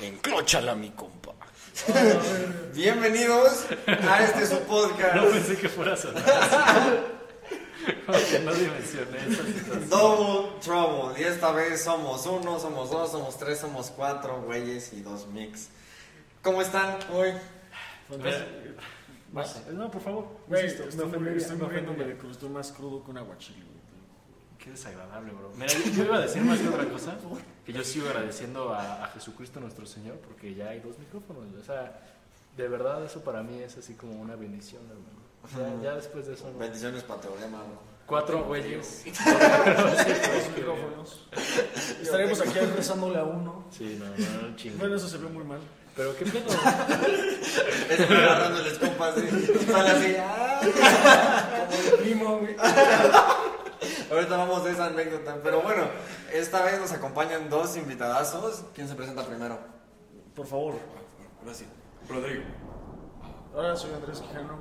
Enclóchala, mi compa. Bienvenidos a este su podcast. No pensé que fuera a sonar. Que no dimensioné esa situación. Double Trouble. Y esta vez somos uno, somos dos, somos tres, somos cuatro güeyes y dos mix. ¿Cómo están hoy? No, por favor. Insisto, estoy, me muy, ofendería, estoy muriéndome de estoy más crudo que un aguachile. Qué desagradable, bro. Mira, yo, yo iba a decir más que otra cosa, que yo sigo agradeciendo a, a Jesucristo nuestro Señor porque ya hay dos micrófonos. O sea, de verdad eso para mí es así como una bendición, hermano. O sea, ya después de eso, ¿no? Bendiciones para teorema. cuatro güeyes. Los micrófonos. Estaremos aquí rezándole a uno. Sí, no, no, no, chingo. Bueno, eso se ve muy mal. Pero qué pedo. Es agarrándoles compas. Están así. ¡ah! Como el primo, güey. Ahorita vamos a esa anécdota. Pero bueno, esta vez nos acompañan dos invitadazos. ¿Quién se presenta primero? Por favor. Gracias. Rodrigo. Ahora soy Andrés Quijano.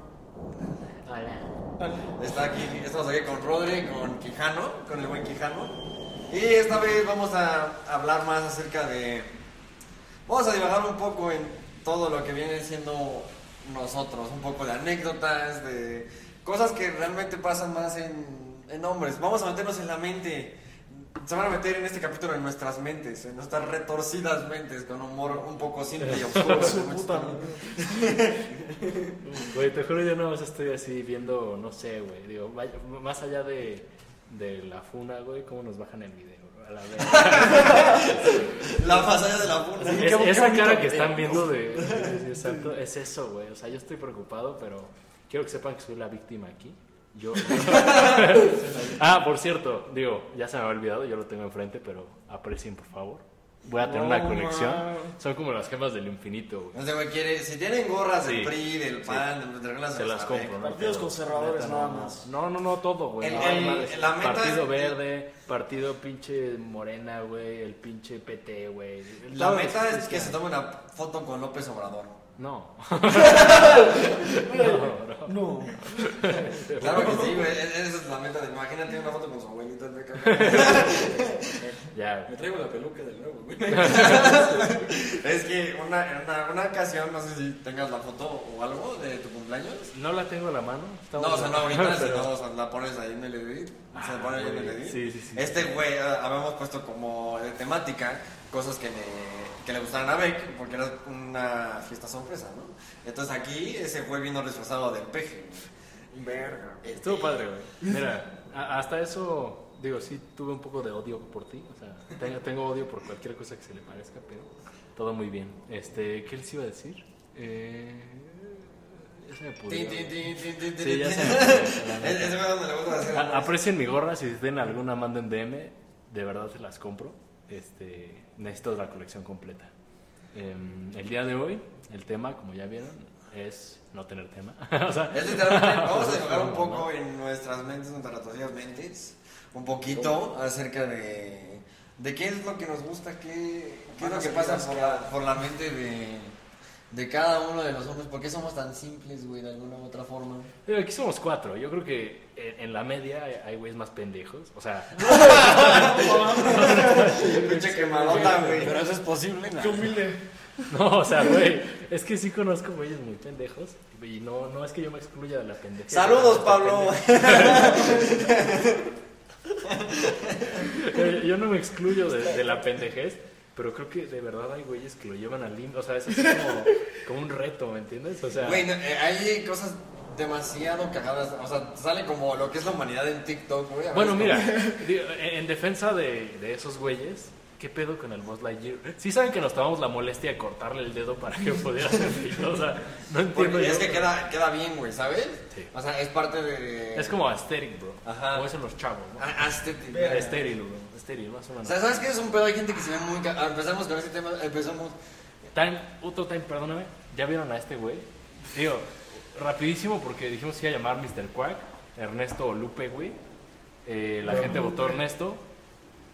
Hola. Está aquí, estamos aquí con Rodri, con Quijano, con el buen Quijano. Y esta vez vamos a hablar más acerca de... Vamos a divagar un poco en todo lo que viene siendo nosotros, un poco de anécdotas, de cosas que realmente pasan más en, en hombres. Vamos a meternos en la mente. Se van a meter en este capítulo en nuestras mentes, en nuestras retorcidas mentes, con humor un poco simple y oscuro. Güey, te juro, yo no más estoy así viendo, no sé, güey. Digo, vaya- más allá de, de la funa, güey, cómo nos bajan el video. A la vez. La pasada de la. Es- esa cara que están viendo de, de- de- exacto, es eso, güey. O sea, yo estoy preocupado, pero quiero que sepan que soy la víctima aquí. Yo. ah, por cierto, digo, ya se me había olvidado, yo lo tengo enfrente, pero aprecien, por favor. Voy a tener una No, conexión. Son como las gemas del infinito, güey. Ese güey quiere, si tienen gorras del Sí. PRI, del PAN, de reglas Se las compro, ¿no? Partidos Pero, conservadores neta, nada no, más. No, no, no, todo, güey. El- No, el- la meta partido es- verde, partido pinche morena, güey, el pinche PT, güey. La meta es que se tome una foto con López Obrador. No. No. Claro que sí, güey. Esa es la meta. De, imagínate una foto con su acá. Ya, Me traigo la peluca de nuevo, güey. es que una, una, una ocasión, no sé si tengas la foto o algo de tu cumpleaños. no la tengo a la mano. Estamos- No, o sea, no ahorita, Pero- sino, o sea, la pones ahí en el edit. Se Ah, pone ahí en el edit. Sí, sí, sí. Este güey, eh, habíamos puesto como de temática cosas que le, que le gustaran a Beck, porque era una fiesta sorpresa, ¿no? Entonces aquí ese güey vino disfrazado del peje. Verga. Estuvo padre, güey. Mira, hasta eso, digo, sí tuve un poco de odio por ti. O sea, tengo, tengo odio por cualquier cosa que se le parezca, pero todo muy bien. Este, ¿qué les iba a decir? Eh, ya se me Sí, ya se me Aprecien mi gorra, si tienen alguna, manden DM. De verdad se las compro. Este, necesito la colección completa. Em, el día de hoy, el tema, como ya vieron, es no tener tema. o sea, Es literalmente, vamos a divagar un poco en nuestras mentes, nuestras mentes, un poquito acerca de, de qué es lo que nos gusta, qué, qué es lo que pasa por la, por la mente de, de cada uno de los hombres, por qué somos tan simples, güey, de alguna u otra forma. Digo, aquí somos cuatro. Yo creo que en, en la media hay- hay güeyes más pendejos. O sea, Pinche quemadota, güey. Pero eso es posible, ¿no? Qué humilde. no, o sea, güey. Es que sí conozco güeyes muy pendejos. Y no, no es que yo me excluya de la pendejez. Saludos, Pablo. Yo, no me excluyo de, de la pendejez. Pero creo que de verdad hay güeyes que lo llevan al límite. O sea, es así como, como un reto, ¿me entiendes? O sea, Güey, no, eh, hay cosas demasiado cagadas, o sea, sale como lo que es la humanidad en TikTok, güey. Bueno, mira, digo, en en defensa de, de esos güeyes, ¿qué pedo con el Buzz Lightyear? Sí saben que nos tomamos la molestia de cortarle el dedo para que pudiera hacer o sea, no entiendo Porque yo. es que queda, queda bien, güey, ¿sabes? Sí. O sea, es parte de... Es como aesthetic, bro. Ajá. Como dicen los chavos, ¿no? Ah, aesthetic. Estéril, bro. Estéril, más o O menos. sea, ¿sabes qué es un pedo? Hay gente que se ve muy... ah, Empezamos con este tema, empezamos... Time, otro time, perdóname. ¿Ya vieron a este güey? Digo, rapidísimo porque dijimos que iba a llamar Mr. Quack, Ernesto o Lupe, güey. Eh, la gente votó Ernesto,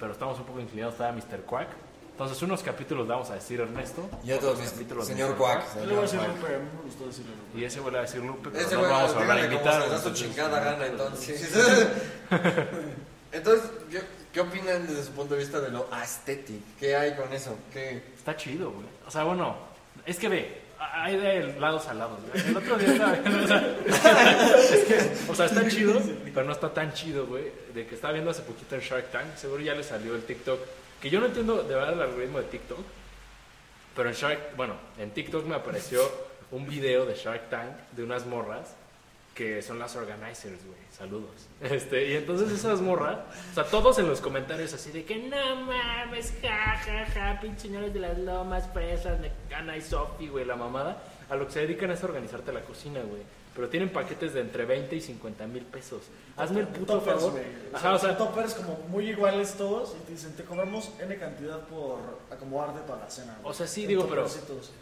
pero estamos un poco inclinados a Mr. Quack. Entonces, unos capítulos le vamos a decir Ernesto. Y otros, capítulos señor Mr. Quack. Yo le voy a decir Lupe, a mí me gustó decirle Lupe. Y ese va a decir Lupe, pero Este no vamos a volver a invitar. se les da su entonces, chingada gana, entonces. entonces, yo ¿Qué opinan desde su punto de vista de lo aesthetic? ¿Qué hay con eso? ¿Qué? Está chido, güey. O sea, bueno, es que ve, hay de lados a lados. El otro día estaba viendo, o sea, o sea, está chido, pero no está tan chido, güey. De que estaba viendo hace poquito en Shark Tank, seguro ya le salió el TikTok. Que yo no entiendo de verdad el algoritmo de TikTok, pero en Shark, bueno, en TikTok me apareció un video de Shark Tank de unas morras que son las organizers, güey. Saludos. Este, y entonces esas morras, o sea, todos en los comentarios así de que no mames, ja, ja, ja, pinche señores de las lomas, presas, Mecana y Sofi, güey, la mamada. A lo que se dedican es a organizarte la cocina, güey. Pero tienen paquetes de entre 20 y 50 mil pesos. Hazme el puto Toppers, favor. güey. Ajá, o sea, toppers como muy iguales todos y te dicen, te cobramos N cantidad por acomodarte para la cena. güey. O sea, sí, En digo, pero.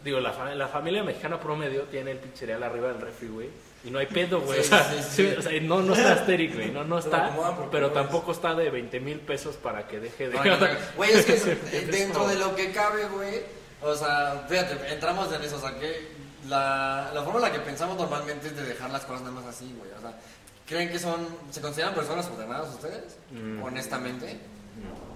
Digo, la, fa- la familia mexicana promedio tiene el pinche arriba del refri, güey. Y no hay pedo, güey. Sí, o sea, sí, sí, sí. o sea, no, no está estéril, güey. No, no está. Pero tampoco está de 20 mil pesos para que deje de. No, no, no. Güey, es que Es dentro de lo que cabe, güey, o sea, fíjate, entramos en eso, o sea, que la, la forma en la que pensamos normalmente es de dejar las cosas nada más así, güey, o sea, ¿creen que son, se consideran personas ordenadas ustedes? Mm. Honestamente.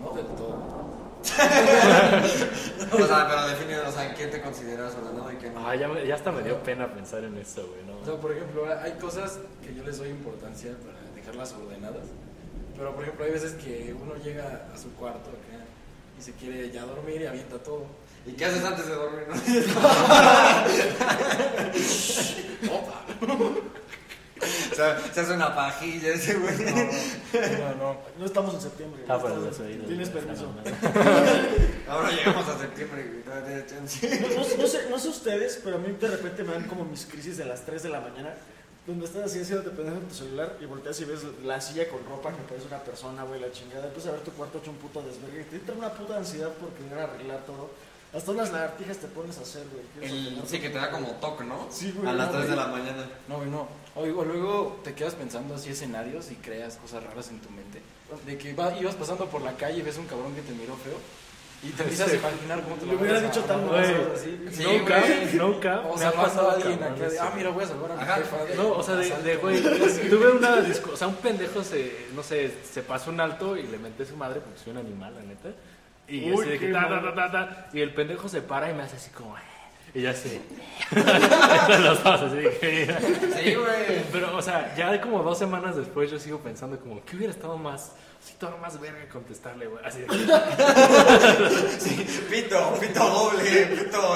No del todo. O sea, pero define, o sea, ¿qué te consideras ordenado y qué no? Ah, ya, ya hasta me dio pena pensar en eso, güey. O sea, ¿no? por ejemplo, hay cosas que yo les doy importancia para dejarlas ordenadas. Pero, por ejemplo, hay veces que uno llega a su cuarto acá y se quiere ya dormir y avienta todo. ¿Y qué haces antes de dormir? no? ¡Opa! O sea, se hace una pajilla ese, güey. No, no. No estamos en septiembre. Ah, Estamos-. Tienes permiso. Ahora llegamos a septiembre, güey, todavía tienes chance. No, no- no sé, no sé ustedes, pero a mí de repente me dan como mis crisis de las 3 de la mañana, donde estás así haciendo pendejo en tu celular y volteas y ves la silla con ropa que parece una persona, güey, la chingada. Empiezas a ver tu cuarto hecho un puto desvergue y te entra una puta ansiedad por querer arreglar todo. Hasta unas lagartijas te pones a hacer, güey. El, sí, que te da como toque, ¿no? Sí, güey, A las no, 3 de la mañana. No, güey, no. O igual luego te quedas pensando así escenarios y creas cosas raras en tu mente. De que va- ibas pasando por la calle y ves un cabrón que te miró feo y te empiezas a imaginar cómo te Le hubiera vas a- dicho tal Güey. Sí, no güey. cap. O me sea, ha pasado a alguien acá de, ah, mira, voy a salvar a mi jefa. No, o sea, de, asalto". de güey, tuve una discusión, o sea, un pendejo se, no sé, se pasó un alto y le menté su madre porque soy un animal, la neta. Y Uy, así de que qué ta, ta, ta, ta, ta, y el pendejo se para y me hace así como, "Eh", y ya así. Los dos así de que, Sí, güey. Pero, o sea, ya de como dos semanas después yo sigo pensando como, ¿qué hubiera estado más, así todo más verga contestarle, güey? Así de Pito, pito doble, pito.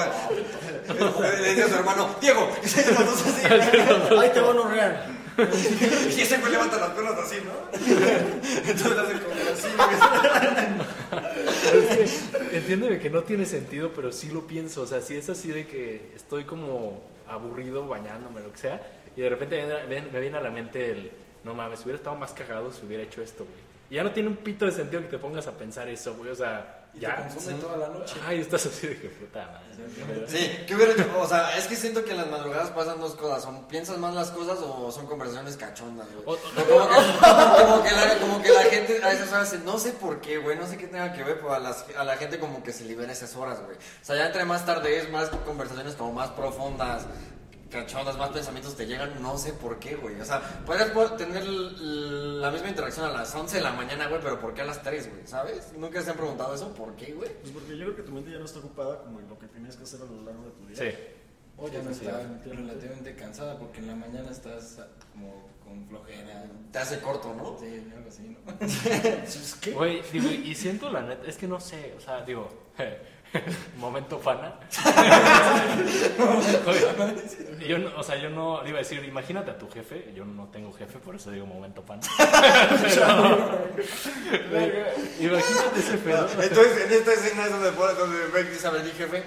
Le dice a su hermano, Diego. Los dos así, güey. Ahí te van a honrar. Y ese güey levanta las piernas así, ¿no? Entonces hace como así. Es que, entiéndeme que no tiene sentido, pero sí lo pienso. O sea, si es así de que estoy como aburrido bañándome, lo que sea, y de repente me viene- me, me viene a la mente el, no mames, hubiera estado más cagado si hubiera hecho esto, güey. Y ya no tiene un pito de sentido que te pongas a pensar eso, güey. O sea, Y ya. te consume toda la noche. Ay, estás así de que puta madre. Sí, ¿qué hubiera hecho? O sea, es que siento que en las madrugadas pasan dos cosas. Son, ¿Piensas más las cosas o son conversaciones cachondas, güey? O- O como, que, como, que la, como que la gente a esas horas, no sé por qué, güey, no sé qué tenga que ver, pero a, las- a la gente como que se libera esas horas, güey. O sea, ya entre más tarde es, más conversaciones como más profundas, cachondas, más pensamientos te llegan, no sé por qué, güey. O sea, puedes po- tener la misma interacción a las 11 de la mañana, güey, pero ¿por qué a las 3, güey? ¿Sabes? ¿Nunca se han preguntado eso? ¿Por qué, güey? Pues porque yo creo que tu mente ya no está ocupada como en lo que tienes que hacer a lo largo de tu día. Sí. O ya no está relativamente cansada porque en la mañana estás como con flojera. Te hace corto, ¿no? Sí, algo así, ¿no? ¿qué? Güey, digo, y siento la neta, es que no sé, o sea, digo, momento fana. Yo no, o sea, yo no, iba a decir, imagínate a tu jefe, yo no tengo jefe, por eso digo momento fana. Imagínate ese pedo. Entonces, en esta escena es donde, pone- donde Beck dice, a ver, di jefe.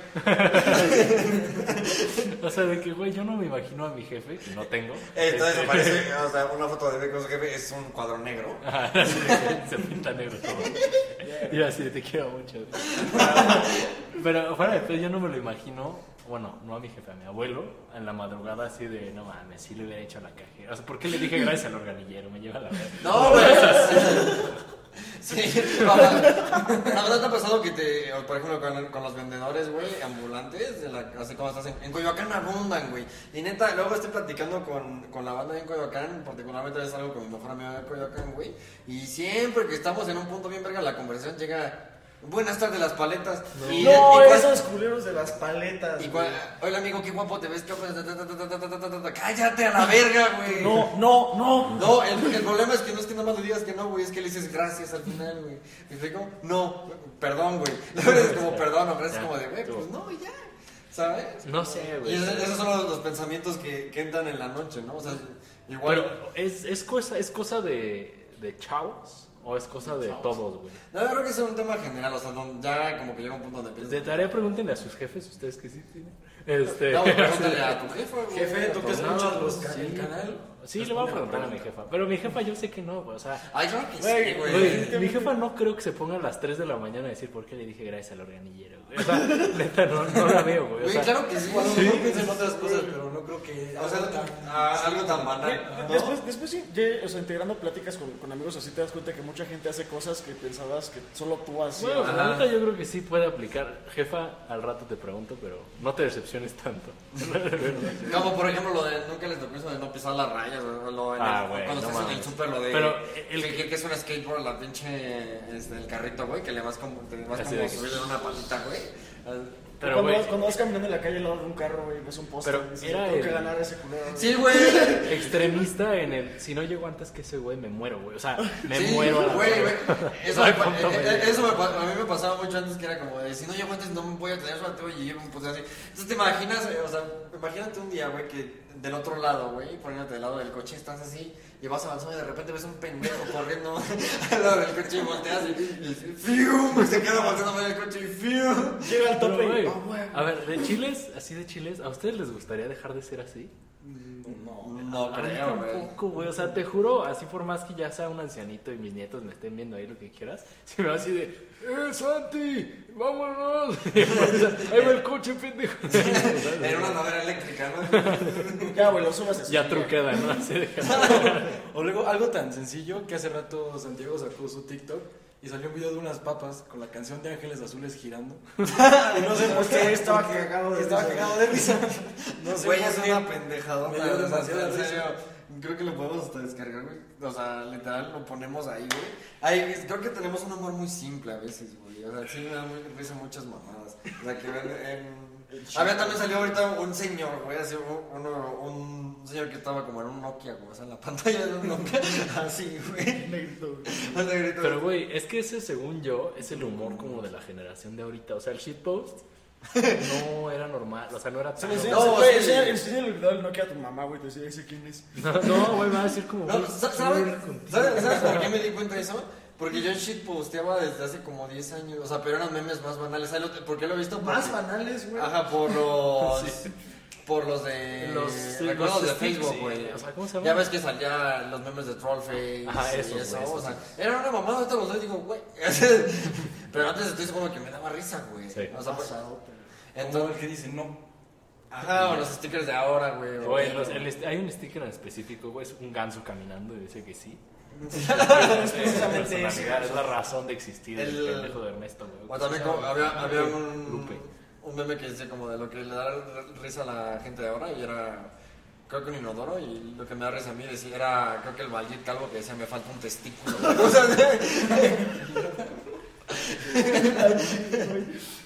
O sea, de que, güey, yo no me imagino a mi jefe, que no tengo. Entonces Este, aparece, o sea, una foto de Beck con su jefe, es un cuadro negro. Se pinta negro todo. Y así, te quiero mucho. Pero fuera de pedo, yo no me lo imagino, bueno, no a mi jefe, a mi abuelo, en la madrugada así de, no mames, sí le hubiera hecho la cajera. O sea, ¿por qué le dije gracias al organillero? Me lleva a la verga. No, güey. Sí, verdad te ha pasado que te, por ejemplo, con, con los vendedores, güey, ambulantes, de la, así como estás en, en Coyoacán abundan, güey. Y neta, luego estoy platicando con, con la banda en Coyoacán, particularmente es algo con mi mejor amigo de Coyoacán, güey. Y siempre que estamos en un punto bien verga, la conversación llega, Buenas tardes, las paletas. No, y, esos culeros de las paletas. Y cuál, hola, amigo, qué guapo te ves. Cállate a la verga, güey. No, no, no. No, el, el, problema es que no es que nada más le digas que no, güey. Es que le dices gracias al final, güey. ¿Me explico? No, perdón, güey. La verdad es como perdón o gracias, como de, güey, pues no, ya. ¿Sabes? No sé, güey. Esos, esos son los, los pensamientos que, que, entran en la noche, ¿no? O sea, igual. Pero es, es, cosa, es cosa de, de chavos o es cosa de todos, güey. No, yo creo que es un tema general, o sea, donde ya como que llega un punto donde De piensas. tarea pregúntenle a sus jefes, ustedes que sí tienen. Este, No, pregúntale a tu jefe, güey. Jefe, tú que tu- escuchas los sí. el canal. Sí, le voy a preguntar a mi jefa. Pero mi jefa yo sé que no, güey. O sea, Ay, claro que Güey, sí, güey. güey, mi jefa no creo que se ponga a las 3 de la mañana a decir por qué le dije gracias al organillero, güey. O sea, neta, no, no la veo, güey. O Güey, sea, claro que sí. Bueno, güey. no pienso en otras cosas, pero no creo que. O sea, ah, algo tan banal. ¿no? Después, después sí, ya, o sea, integrando pláticas con, con amigos así te das cuenta que mucha gente hace cosas que pensabas que solo tú hacías. Bueno, la neta yo creo que sí puede aplicar. Jefa, al rato te pregunto, pero no te decepciones tanto. Como por ejemplo lo de nunca les tocó eso de no pisar las rayas, lo Ah, el- güey, cuando no estás en el súper lo de Pero el- que es un skateboard la pinche este, el carrito, güey, que le vas como te vas como subir en una patita, güey. Pero, cuando, vas, cuando vas caminando en la calle al lado de un carro, güey, ves un poste Pero y dices, era tengo que ganar ese culero. Sí, güey. extremista en el. Si no llego antes que ese güey, me muero, güey. O sea, me Sí, muero güey. Eso, No me, punto eh, eh, eso me a mí me pasaba mucho antes que era como de si no llego antes no me voy a tener suerte güey, y llego un puto así. Entonces te imaginas, eh, o sea, imagínate un día, güey, que del otro lado, güey, poniéndote del lado del coche, estás así y vas avanzando y de repente ves un pendejo corriendo al lado del coche y volteas y, y, ¡fium! se queda volteando el coche y ¡fium! Llega al Pero, tope güey, y... "Oh, güey". a ver, de chiles, así de chiles, ¿a ustedes les gustaría dejar de ser así? No. No A mí creo, güey. tampoco, güey. O sea, te juro, así por más que ya sea un ancianito y mis nietos me estén viendo ahí lo que quieras, si me va así de, ¡eh, Santi! ¡Vámonos! ahí va el coche, pendejo. Era una navera eléctrica, ¿no? Ya, güey, lo subas así. ya truqueda, ¿no? Así de O luego algo tan sencillo que hace rato Santiago sacó su TikTok y salió un video de unas papas con la canción de Ángeles Azules girando. y no sé por qué Estaba cagado de Estaba risa. cagado de risa. No sé Güey, es una pendejadota. Me dio o sea, demasiada en risa. Creo que lo podemos hasta descargar, güey. O sea, literal, lo ponemos ahí, güey. Ay, creo que tenemos un amor muy simple a veces, güey. O sea, sí me da muy risa muchas mamadas. O sea, que ven en... Había también salió ahorita un señor, güey, así, un- uno, un señor que estaba como en un Nokia, güey, o sea, en la pantalla de un Nokia, así, güey. Negrito, güey. Un negrito. Pero, güey, es que ese, según yo, es el humor como de la generación de ahorita. O sea, el shitpost no era normal. O sea, no era Se tan... enseña, No, güey, enseña, enseña el video del Nokia a tu mamá, güey, te dice, ese quién es. No, no, güey, va a decir como... No, ¿sabes, hablar contigo. ¿sabes, ¿sabes por qué me di cuenta de eso? Porque yo shitposteaba desde hace como 10 años, o sea, pero eran memes más banales. ¿Sabes lo- ¿Por qué lo he visto? Más Porque- banales, güey. Ajá, por los. Por los de. Los- sí, recuerdos los de Facebook, sí. güey. O sea, ¿cómo se llama? Ya ves que salía los memes de Trollface. Ajá, y esos, eso. güey, o sea, era una mamada, ahorita los doy y digo, güey. Pero antes estoy seguro que me daba risa, güey. Sí. O sea, pues, Entonces. el que dice no. Ajá, o los stickers de ahora, güey. o- Güey, los- el hay un sticker en específico, güey, es un ganso caminando y dice que sí. Es Es precisamente eso. es la razón de existir el, El- pendejo de Ernesto, güey. O también como había, había un, Lupe. un meme que dice como de lo que le da risa a la gente de ahora y era creo que un inodoro y lo que me da risa a mí decía, era creo que el Valjit Calvo que decía me falta un testículo. O sea,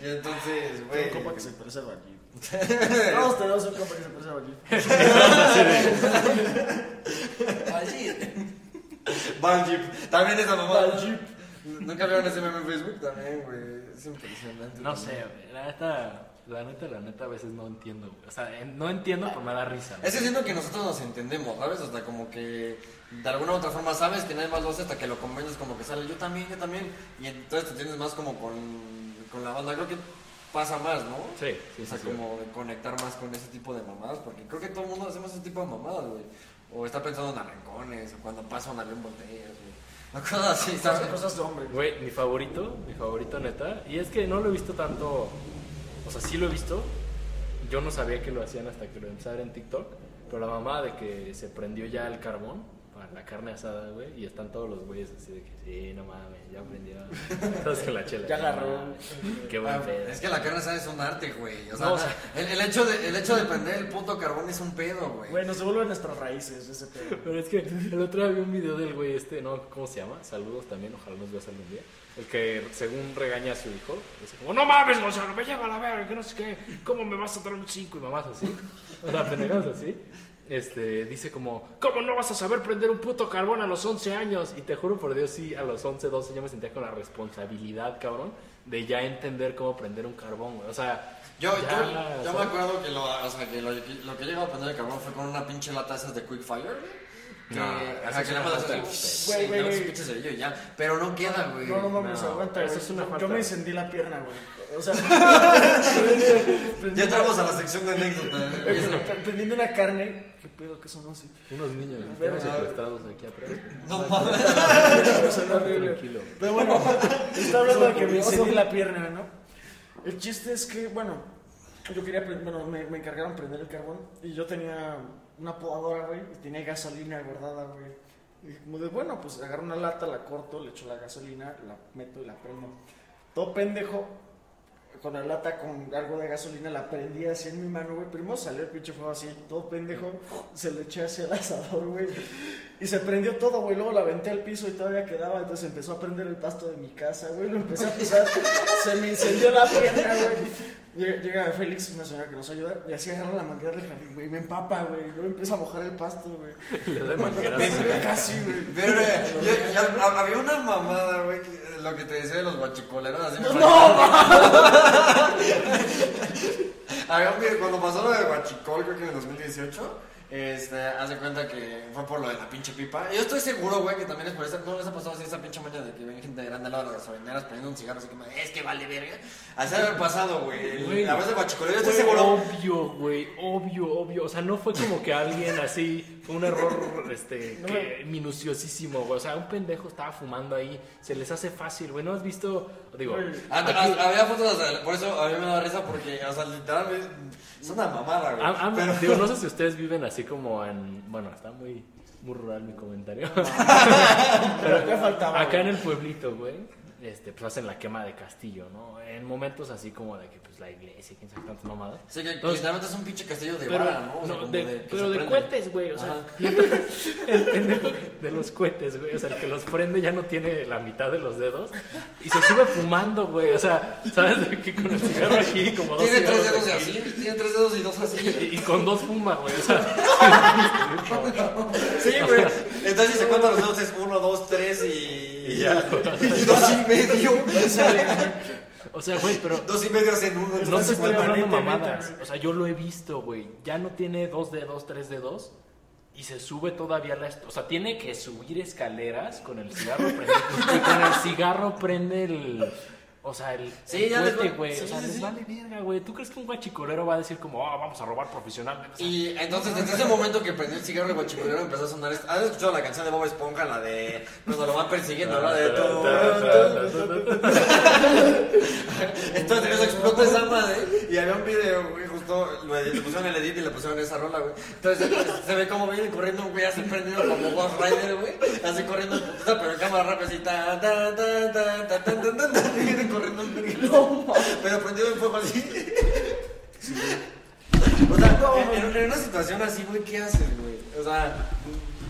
y entonces, Tengo güey. un compa que se parece a Valle. Todos tenemos un compa que se parece a Valle. Allí. Valjit. También esa mamada. Valjit. ¿Nunca vieron ese meme en Facebook? También, güey. Es impresionante. No sé, güey, la neta, la neta, la neta, a veces no entiendo, güey. O sea, en- no entiendo, pero me da risa. ¿no? Es que siento que nosotros nos entendemos, ¿sabes? Hasta como que de alguna u otra forma sabes que nadie más lo hace hasta que lo convences como que sale yo también, yo también. Y entonces te tienes más como con, con la banda. Creo que pasa más, ¿no? Sí, sí, O sea, sí, como conectar más con ese tipo de mamadas, porque creo que todo el mundo hacemos ese tipo de mamadas, güey. O está pensando en arrancones, o cuando pasa un avión volteas, güey. O cosas así, ¿sabes? Cosas, cosas de hombre. Güey, mi favorito, mi favorito neta, y es que no lo he visto tanto, o sea, sí lo he visto, yo no sabía que lo hacían hasta que lo ver en TikTok, pero la mamá de que se prendió ya el carbón a la carne asada, güey, y están todos los güeyes así de que, sí, no mames, ya aprendió. Todos con la chela. Ya agarró. "No mames, Qué buen Ah, pedo. Es que la carne asada es un arte, güey. O sea, No, o sea- el, el hecho de, el hecho de prender el puto carbón es un pedo, güey. Güey, nos devuelve nuestras raíces ese pedo. Pero es que el otro día vi un video del güey este, ¿no? ¿Cómo se llama? Saludos también, ojalá nos veas algún día. El que según regaña a su hijo, dice como, no mames, Gonzalo, me lleva a la verga, que no sé qué, ¿cómo me vas a dar un 5 y mamás así? O sea, pendejadas así. Este, dice como, ¿cómo no vas a saber prender un puto carbón a los 11 años? Y te juro por Dios, sí, a los 11, 12 yo me sentía con la responsabilidad, cabrón, de ya entender cómo prender un carbón, güey. O sea, Yo, ya, yo, yo me acuerdo que lo, o sea, que lo, lo que llegó a prender el carbón fue con una pinche lata esas de Quick Fire, güey. Que, No, que ya. Pero no queda, güey. No, no mames, No, aguanta, eso es una Yo falta. me encendí la pierna, güey. O sea, Ya entramos a la sección de anécdotas. prendiendo una carne. ¿Qué pedo que son así? unos niños Verga. estamos secuestrados aquí atrás. No mames. Tranquilo. Pero bueno, está hablando de que me encendí la pierna, ¿no? El chiste es que, bueno, yo quería, bueno, me, me encargaron prender el carbón y yo tenía una podadora, güey, y tenía gasolina guardada, güey. Y como de, bueno, pues agarro una lata, la corto, le echo la gasolina, la meto y la prendo. Todo pendejo, con la lata con algo de gasolina, la prendí así en mi mano, güey. Primero salió el pinche fuego así, todo pendejo, se le eché hacia el asador, güey. Y se prendió todo, güey. Luego la aventé al piso y todavía quedaba. Entonces empezó a prender el pasto de mi casa, güey. Lo empecé a pisar. se me incendió la pierna, güey. Llega, Félix, una señora que nos ayuda, y así agarra la manguera del jardín, güey. y Me empapa, güey. Luego empieza a mojar el pasto, güey. Le da mangueras. Casi, güey. Pero, ya- había una mamada, güey, que- lo que te decía de los guachicoleros. Así me video, cuando pasó lo de Guachicol, creo que en el 2018, este, hace cuenta que fue por lo de la pinche pipa. Yo estoy seguro, güey, que también es por esa, no les ha pasado así esa pinche maña de que ven gente grande al lado de las gasolineras poniendo un cigarro así como, es que vale verga. Así haber pasado, güey. La vez de Guachicolero, yo estoy seguro. Obvio, güey, obvio, obvio. O sea, no fue como que alguien así, fue un error este, No que- minuciosísimo, güey. O sea, un pendejo estaba fumando ahí, se les hace fácil, güey. ¿No has visto? Digo. Ah, había fotos, de- por eso a mí me da risa porque, o sea, literalmente es una mamada, güey. Pero- digo, no sé si ustedes viven así como en. Bueno, está muy, muy rural mi comentario. Pero ya faltaba. Acá en el pueblito, güey, este, pues hacen la quema de castillo, ¿no? En momentos así como de que, pues, la iglesia, quién sabe tantas mamadas. Sí, que Entonces- literalmente es un pinche castillo de Pero, vara, ¿no? O sea, no, de, que pero se de cohetes, güey. O sea, el pendejo de los cohetes, güey. O sea, el que los prende ya no tiene la mitad de los dedos. Y se sube fumando, güey. O sea, ¿sabes? De que con el cigarro aquí, como dos Tiene tres dedos y así, tiene tres dedos y dos así. Y, y con dos fuma, güey. O sea, Sí, güey. Entonces, si se cuentan los dedos, es uno, dos, tres y. Y ya. Y dos y medio. o sea, güey, pero. Dos y medio hacen uno. No te estoy hablando mamadas. O sea, yo lo he visto, güey. Ya no tiene dos dedos, tres dedos. Y se sube todavía la... O sea, tiene que subir escaleras con el cigarro prende... y con el cigarro prende el... O sea, el... Sí, el ya les cohete, va- güey. sí, o sea, sí, les sí. vale verga, güey. ¿Tú crees que un guachicolero va a decir como, ah, vamos a robar profesionalmente? O sea, Y entonces, desde ese momento que prendió el cigarro de guachicolero, empezó a sonar esto. ¿Has escuchado la canción de Bob Esponja, la de cuando lo van persiguiendo, la de todo? Entonces eso explota esa madre y había un video, güey, justo lo le pusieron el edit y le pusieron esa rola, güey. Entonces se ve como viene corriendo un güey así prendido como Ghost Rider, güey. Así corriendo pero en cámara rápida así, ta, ta, ta, ta, ta, ta, ta, ta, ta, y viene corriendo en verga. Pero prendido en fuego así. O sea, en, en una situación así, güey, ¿qué haces, güey? O sea,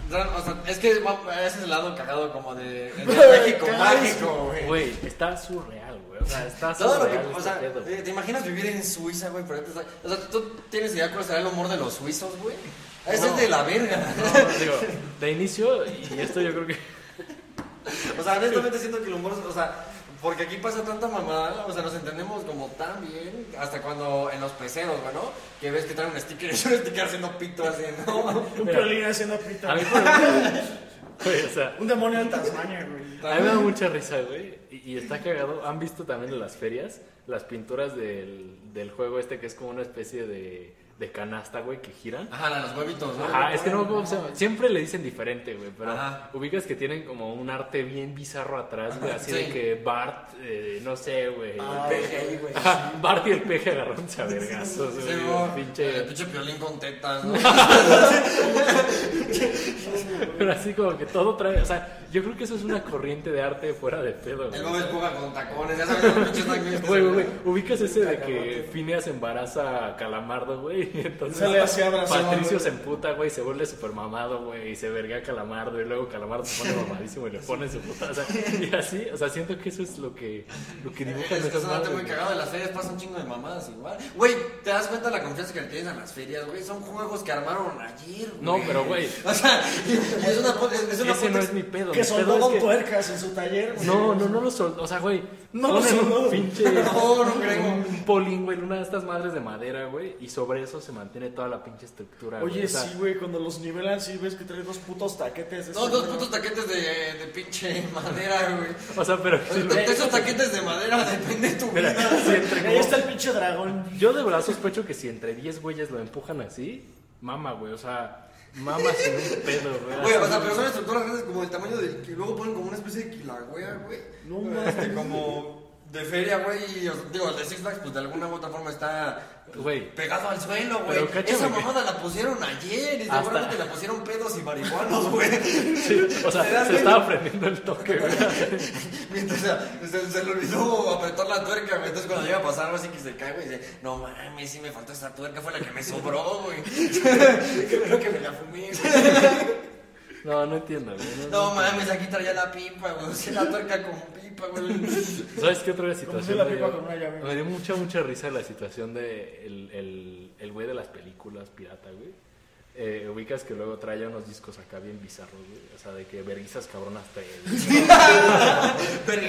o sea, es que ese es el lado cagado como de, de mágico, mágico, güey. Güey, está surreal. O sea, está Todo lo que, o este sea, güey. ¿te imaginas vivir en Suiza, güey? Pero O sea, ¿tú tienes idea cuál será el humor de los suizos, güey? Ese es de la verga. No, digo, de inicio, y esto yo creo que... O sea, honestamente siento que el humor, o sea, porque aquí pasa tanta mamada, o sea, nos entendemos como tan bien, hasta cuando en los peceros, güey, ¿no? Que ves que traen un sticker, es un sticker haciendo pito así, ¿no? Un piolín haciendo pita. A mí, por ejemplo, güey, o sea, Un demonio de Tasmania, güey. A mí me da mucha risa, güey. Y, y está cagado. ¿Han visto también en las ferias las pinturas del, del juego este que es como una especie de de canasta, güey, que giran. Ajá, los huevitos, ¿no? Ajá, es que no, ¿cómo se llama? siempre le dicen diferente, güey, pero Ajá. ubicas que tienen como un arte bien bizarro atrás, güey, así de sí. que Bart, eh, no sé, güey. Ah, Peje ahí, güey. Ajá, Bart y el peje agarrándose a vergazos, Sí, güey, güey. pinche... El pinche piolín con tetas, ¿no? Pero así como que todo trae, o sea, yo creo que eso es una corriente de arte fuera de pedo, El güey. Bob Esponja con tacones, ya sabes, los pinches Güey, güey, güey, ubicas ese de que Phineas embaraza a Calamardo, güey, entonces Sale así abrazado, Patricio se emputa, güey, se vuelve super mamado, güey, y se verga a Calamardo, y luego Calamardo se pone mamadísimo y le pone su puta, o sea, y así, o sea, siento que eso es lo que, lo que dibujan Es que muy cagado. En las ferias pasa un chingo de mamadas igual. Güey, ¿te das cuenta de la confianza que le tienes en las ferias, güey? Son juegos que armaron ayer, güey. No, pero, güey. O sea, y- es una, es una Ese no es mi pedo, Que soldó con tuercas en su taller, güey. No, no, no lo soldó, o sea, güey, No lo ponen soldó. un pinche... No, no creo. Un polín, güey, una de estas madres de madera, güey, y sobre eso se mantiene toda la pinche estructura, güey. Oye, sea, sí, güey, cuando los nivelan, sí ves que trae dos putos taquetes. de No, dos güey. putos taquetes de, de pinche madera, güey. O sea, pero... O sea, de esos taquetes de madera depende tu Mira, vida. si entre Ahí está el pinche dragón. Yo de verdad sospecho que si entre 10 güeyes lo empujan así, mama, güey, o sea, mama sin un pedo, güey. Güey, o sea, pero son estructuras grandes como del tamaño del que luego ponen como una especie de quilagüea, güey. No Este, como de feria, güey. Y, digo, el de Six Flags, pues de alguna u otra forma está Güey, pegado al suelo, güey. Esa que- mamada la pusieron ayer y Hasta- seguramente la pusieron pedos y marihuanos, güey. sí, o sea, ¿Te das se estaba prendiendo el toque, güey. Mientras o sea, se, se le olvidó apretar la tuerca. Entonces cuando llega a pasar algo así que se cae, güey, dice, no mames, sí me faltó esta tuerca, fue la que me sobró, güey. Creo que me la fumé, güey. No, no entiendo, güey. No mames, aquí traía la pipa, güey. O sea, la tuerca con pipa, güey. ¿Sabes qué otra Como si situación? la me pipa dio? con una llave. Me dio mucha, mucha risa la situación de el, el, el güey de las películas pirata, güey. Eh, ubicas que luego trae unos discos acá bien bizarros, güey. O sea, de que verguizas cabronas trae.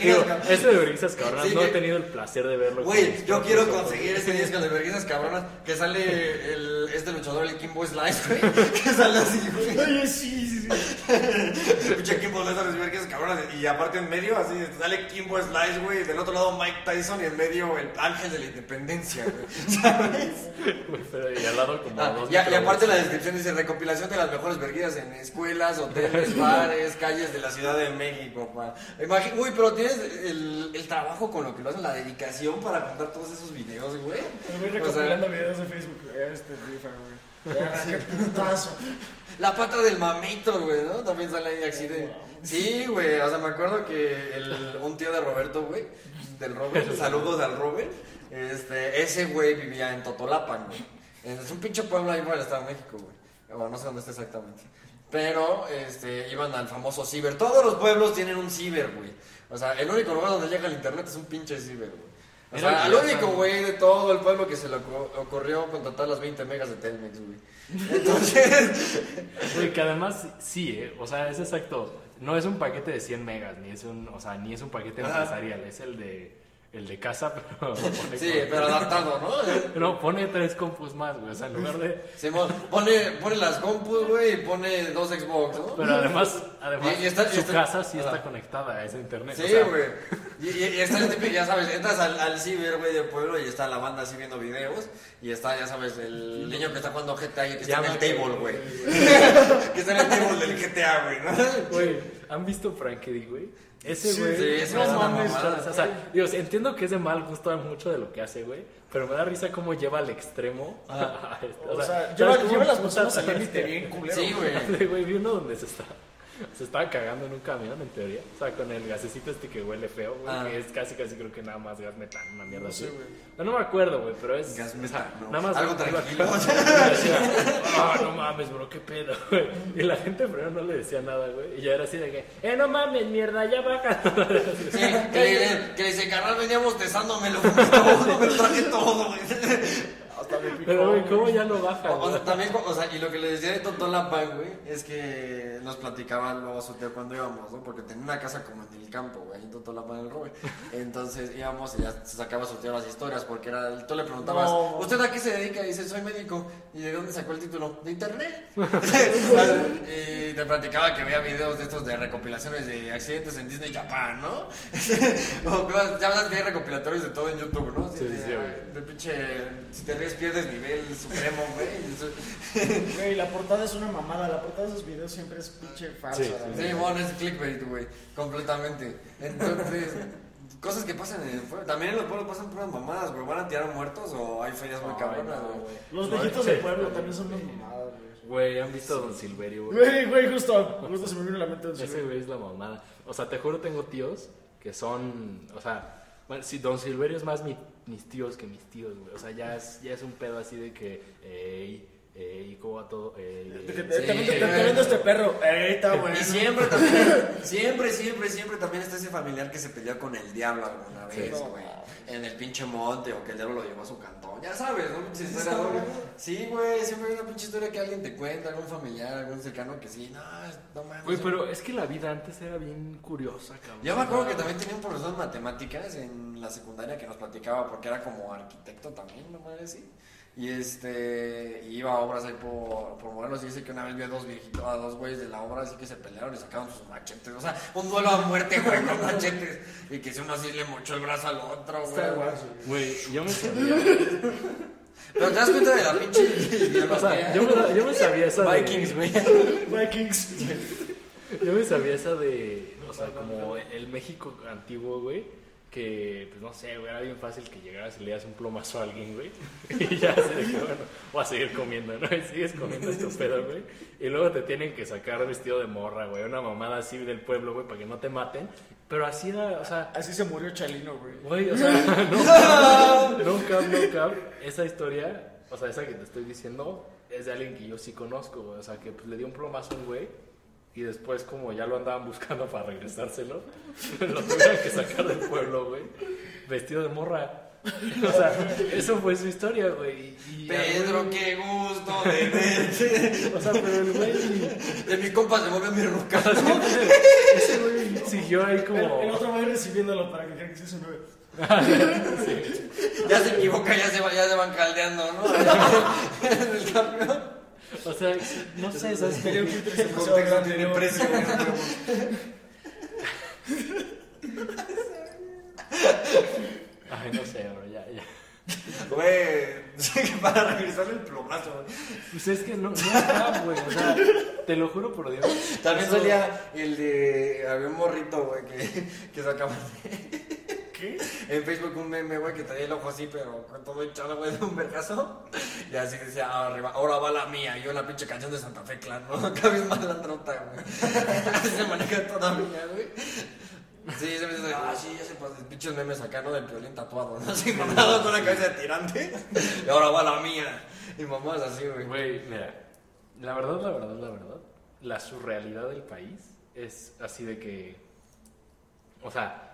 Digo, ese de verguizas cabronas Sí, no he que- tenido el placer de verlo. Güey, con mis yo propios quiero ojos. conseguir ese disco de verguizas cabronas que sale el, este luchador, el Kimbo Slice, güey. Que sale así, güey. Oye, sí, sí, sí. Escucha Kimbo Slice a las verguizas cabronas. Y aparte en medio, así, sale Kimbo Slice, güey. Del otro lado Mike Tyson y en medio el ángel de la independencia, güey. ¿Sabes? Güey, pero y al lado como Ah, dos y, y aparte la descripción dice recopilación de las mejores verguidas en escuelas, hoteles, bares, calles de la Ciudad de México. pa. Uy, pero tienes el, el trabajo con lo que lo hacen, la dedicación para contar todos esos videos, güey. Me voy O sea, recopilando videos de Facebook. Este rifa, güey. Qué putazo. La pata del mamito, güey, ¿no? También sale ahí accidente. Sí, güey, o sea, me acuerdo que el, un tío de Roberto, güey, del Robert, saludos al Robert, este, ese güey vivía en Totolapan, güey. Es un pinche pueblo ahí por el Estado de México, güey. Bueno, no sé dónde está exactamente. Pero, este, iban al famoso ciber. Todos los pueblos tienen un ciber, güey. O sea, el único lugar donde llega el internet es un pinche ciber, güey. O sea, al el- único güey de todo el pueblo que se le ocu- ocurrió contratar las 20 megas de Telmex, güey. Entonces, Güey, que además sí, ¿eh? O sea, es exacto. No es un paquete de 100 megas, ni es un, o sea, ni es un paquete empresarial, es el de el de casa, pero pone sí, pero adaptado, ¿no? No, pone tres compus más, güey. O sea, en lugar de. Simón, pone, pone las compus, güey, y pone dos Xbox, ¿no? Pero además, además Y- y está- y su está- casa sí está conectada a ese internet. Sí, o sea, güey. Y, está el típico, ya sabes, entras al, al ciber, güey, del pueblo y está la banda así viendo videos. Y está, ya sabes, el niño que está jugando GTA y que está en el table, güey. güey. que está en el table del GTA, güey, ¿no? Güey, ¿han visto Frankie, güey? Ese Sí, güey. sí, ese no es mames, o sea, digo, entiendo que es de mal gusto mucho de lo que hace, güey. Pero me da risa cómo lleva al extremo. a esto. O sea, ¿sabes lleva, las personas al límite bien culero. Sí. Güey, vi uno donde se está. Se estaba cagando en un camión, en teoría. O sea, con el gasecito este que huele feo, güey. Ah. Que es casi, casi creo que nada más gas metano, una mierda No así. sé. No, no me acuerdo, güey, pero es. Gas o sea, metano. nada más. Algo tranquilo. Ah, no mames, bro, qué pedo, güey. Y la gente primero no le decía nada, güey. Y ya era así de que, eh, no mames, mierda, ya baja. Sí, que le, que le dice, carnal, veníamos besándome, lo fumé todo, me lo traje todo, güey. Hasta me picó. Pero, güey, ¿cómo ya no baja? O, o sea, también, o sea, y lo que le decía de Totolapan, güey, es que nos platicaba luego su tío cuando íbamos, ¿no? Porque tenía una casa como en el campo, güey, ahí en Totolapan el Robert. Entonces íbamos y ya se sacaba su tío las historias, porque era, tú le preguntabas, No. ¿usted a qué se dedica? Y dice, soy médico. ¿Y de dónde sacó el título? De internet. y te platicaba que veía videos de estos de recopilaciones de accidentes en Disney Japan, ¿no? O ya sabes que hay recopilatorios de todo en YouTube, ¿no? Sí, de, sí, güey. de pinche, si te ríes pierdes es nivel supremo, güey. Güey, la portada es una mamada. La portada de esos videos siempre es pinche falsa. Sí, sí, bueno, es clickbait, güey, completamente. Entonces, cosas que pasan en el pueblo. También en los pueblos pasan puras mamadas, güey. ¿Van a tirar muertos o hay ferias muy cabronas, güey? Los viejitos sí. del pueblo también son unas mamadas, güey. Güey, ¿han visto a Don Silverio, güey? Güey, güey, justo. Justo se me vino a la mente Ese Silverio. güey es la mamada. O sea, te juro, tengo tíos que son. O sea, bueno, si Don Silverio es más mi- mis tíos que mis tíos, güey. O sea, ya es, ya es un pedo así de que. Ey, ey, ¿cómo va todo? Ey, ey. te, Sí, vendo este perro. Ey, está bueno. Y siempre también, siempre, siempre, siempre también está ese familiar que se peleó con el diablo alguna Sí. vez, No, güey. Mames. En el pinche monte o que el diablo lo llevó a su cantón. Ya sabes, ¿no? Pinche Sí, historia. Sí, güey, siempre hay una pinche historia que alguien te cuenta, algún familiar, algún cercano que sí, no, no mames. Güey, pero es que la vida antes era bien curiosa, cabrón. Yo me acuerdo que también tenía un profesor de matemáticas en la secundaria que nos platicaba porque era como arquitecto también, no madre sí. Y este iba a obras ahí por, por Morelos y dice que una vez vio a dos viejitos, a dos güeyes de la obra así que se pelearon y sacaron sus machetes. O sea, un duelo a muerte, güey, con machetes. Y que si uno así le mochó el brazo al otro, güey. Güey. Güey, yo me sabía. Pero te das cuenta de la pinche o sea, yo me, yo me sabía esa de. Vikings, güey. Vikings. Yo me sabía esa de. O sea, como el México antiguo, güey. Que, pues no sé, güey, era bien fácil que llegaras y le das un plomazo a alguien, güey. Y ya se de que, bueno, voy a seguir comiendo, ¿no? Y sigues comiendo estos pedos, güey. Y luego te tienen que sacar vestido de morra, güey. Una mamada así del pueblo, güey, para que no te maten. Pero así era, o sea, Así se murió Chalino, güey. Güey, o sea, no, no no. Esa historia, o sea, esa que te estoy diciendo, es de alguien que yo sí conozco, güey. O sea, que pues, le dio un plomazo a un güey y después, como ya lo andaban buscando para regresárselo, lo tuvieron que sacar del pueblo, güey, vestido de morra. O sea, eso fue su historia, güey. y- y- Pedro, qué gusto de verte. O sea, pero el güey. De mi compa se volvió mi ruca. Ese güey siguió ahí como. el otro va a ir recibiéndolo para que crean que es un nueve. Ya se equivoca, ya se, va- ya se van caldeando, ¿no? en el camión. O sea, no sé, ¿sabes? Tenía un filtro se precio. Ay, no sé, bro, ya, ya. Güey, para regresarle el plomazo. Pues es que no, no está, güey. O sea, te lo juro por Dios. También Eso- salía el de. Había un morrito, güey, que, que sacaba ¿Qué? en Facebook un meme, güey, que traía el ojo así, pero con todo echado, güey, de un vergazo. Y así decía, "Ah, arriba, ahora va la mía. Yo la pinche canción de Santa Fe Clan, ¿no? Cada vez más la trota, güey. Así se maneja todavía, güey. Sí, se me dice, ah, sí, ya se pasa, pinches memes acá, ¿no? Del violín tatuado, ¿no? Así mamado con la cabeza de tirante. Y ahora va la mía. Y mamás así, güey. Güey, mira, la verdad, la verdad, la verdad, la surrealidad del país es así de que, o sea,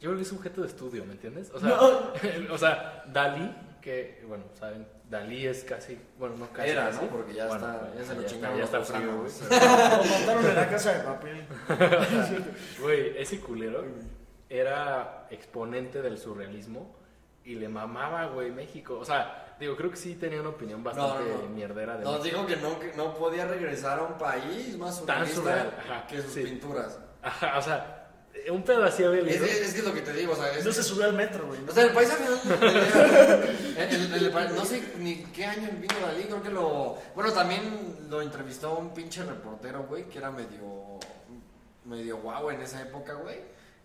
yo creo que es objeto de estudio, ¿me entiendes? O sea, o sea Dalí, que, bueno, saben, Dalí es casi, bueno, no casi. Era, casi. ¿no? Porque ya Bueno, está, bueno, ya se lo está, chingaron ya está frío, güey. Lo mataron en la casa de papel. Güey, ese culero era exponente del surrealismo y le mamaba, güey, México. O sea, digo, creo que sí tenía una opinión bastante No, no, no. mierdera de Nos México. dijo que no, que no podía regresar a un país más Tan surrealista surreal, ajá, que sus sí. pinturas. Ajá, o sea, un pedo así había Es, leído. es- es que es lo que te digo, o sea, es, No se subió al metro, güey. o sea, el país pa- no sé ni qué año vino Dalí, creo que lo, bueno, también lo entrevistó un pinche reportero, güey, que era medio, medio guau en esa época, güey.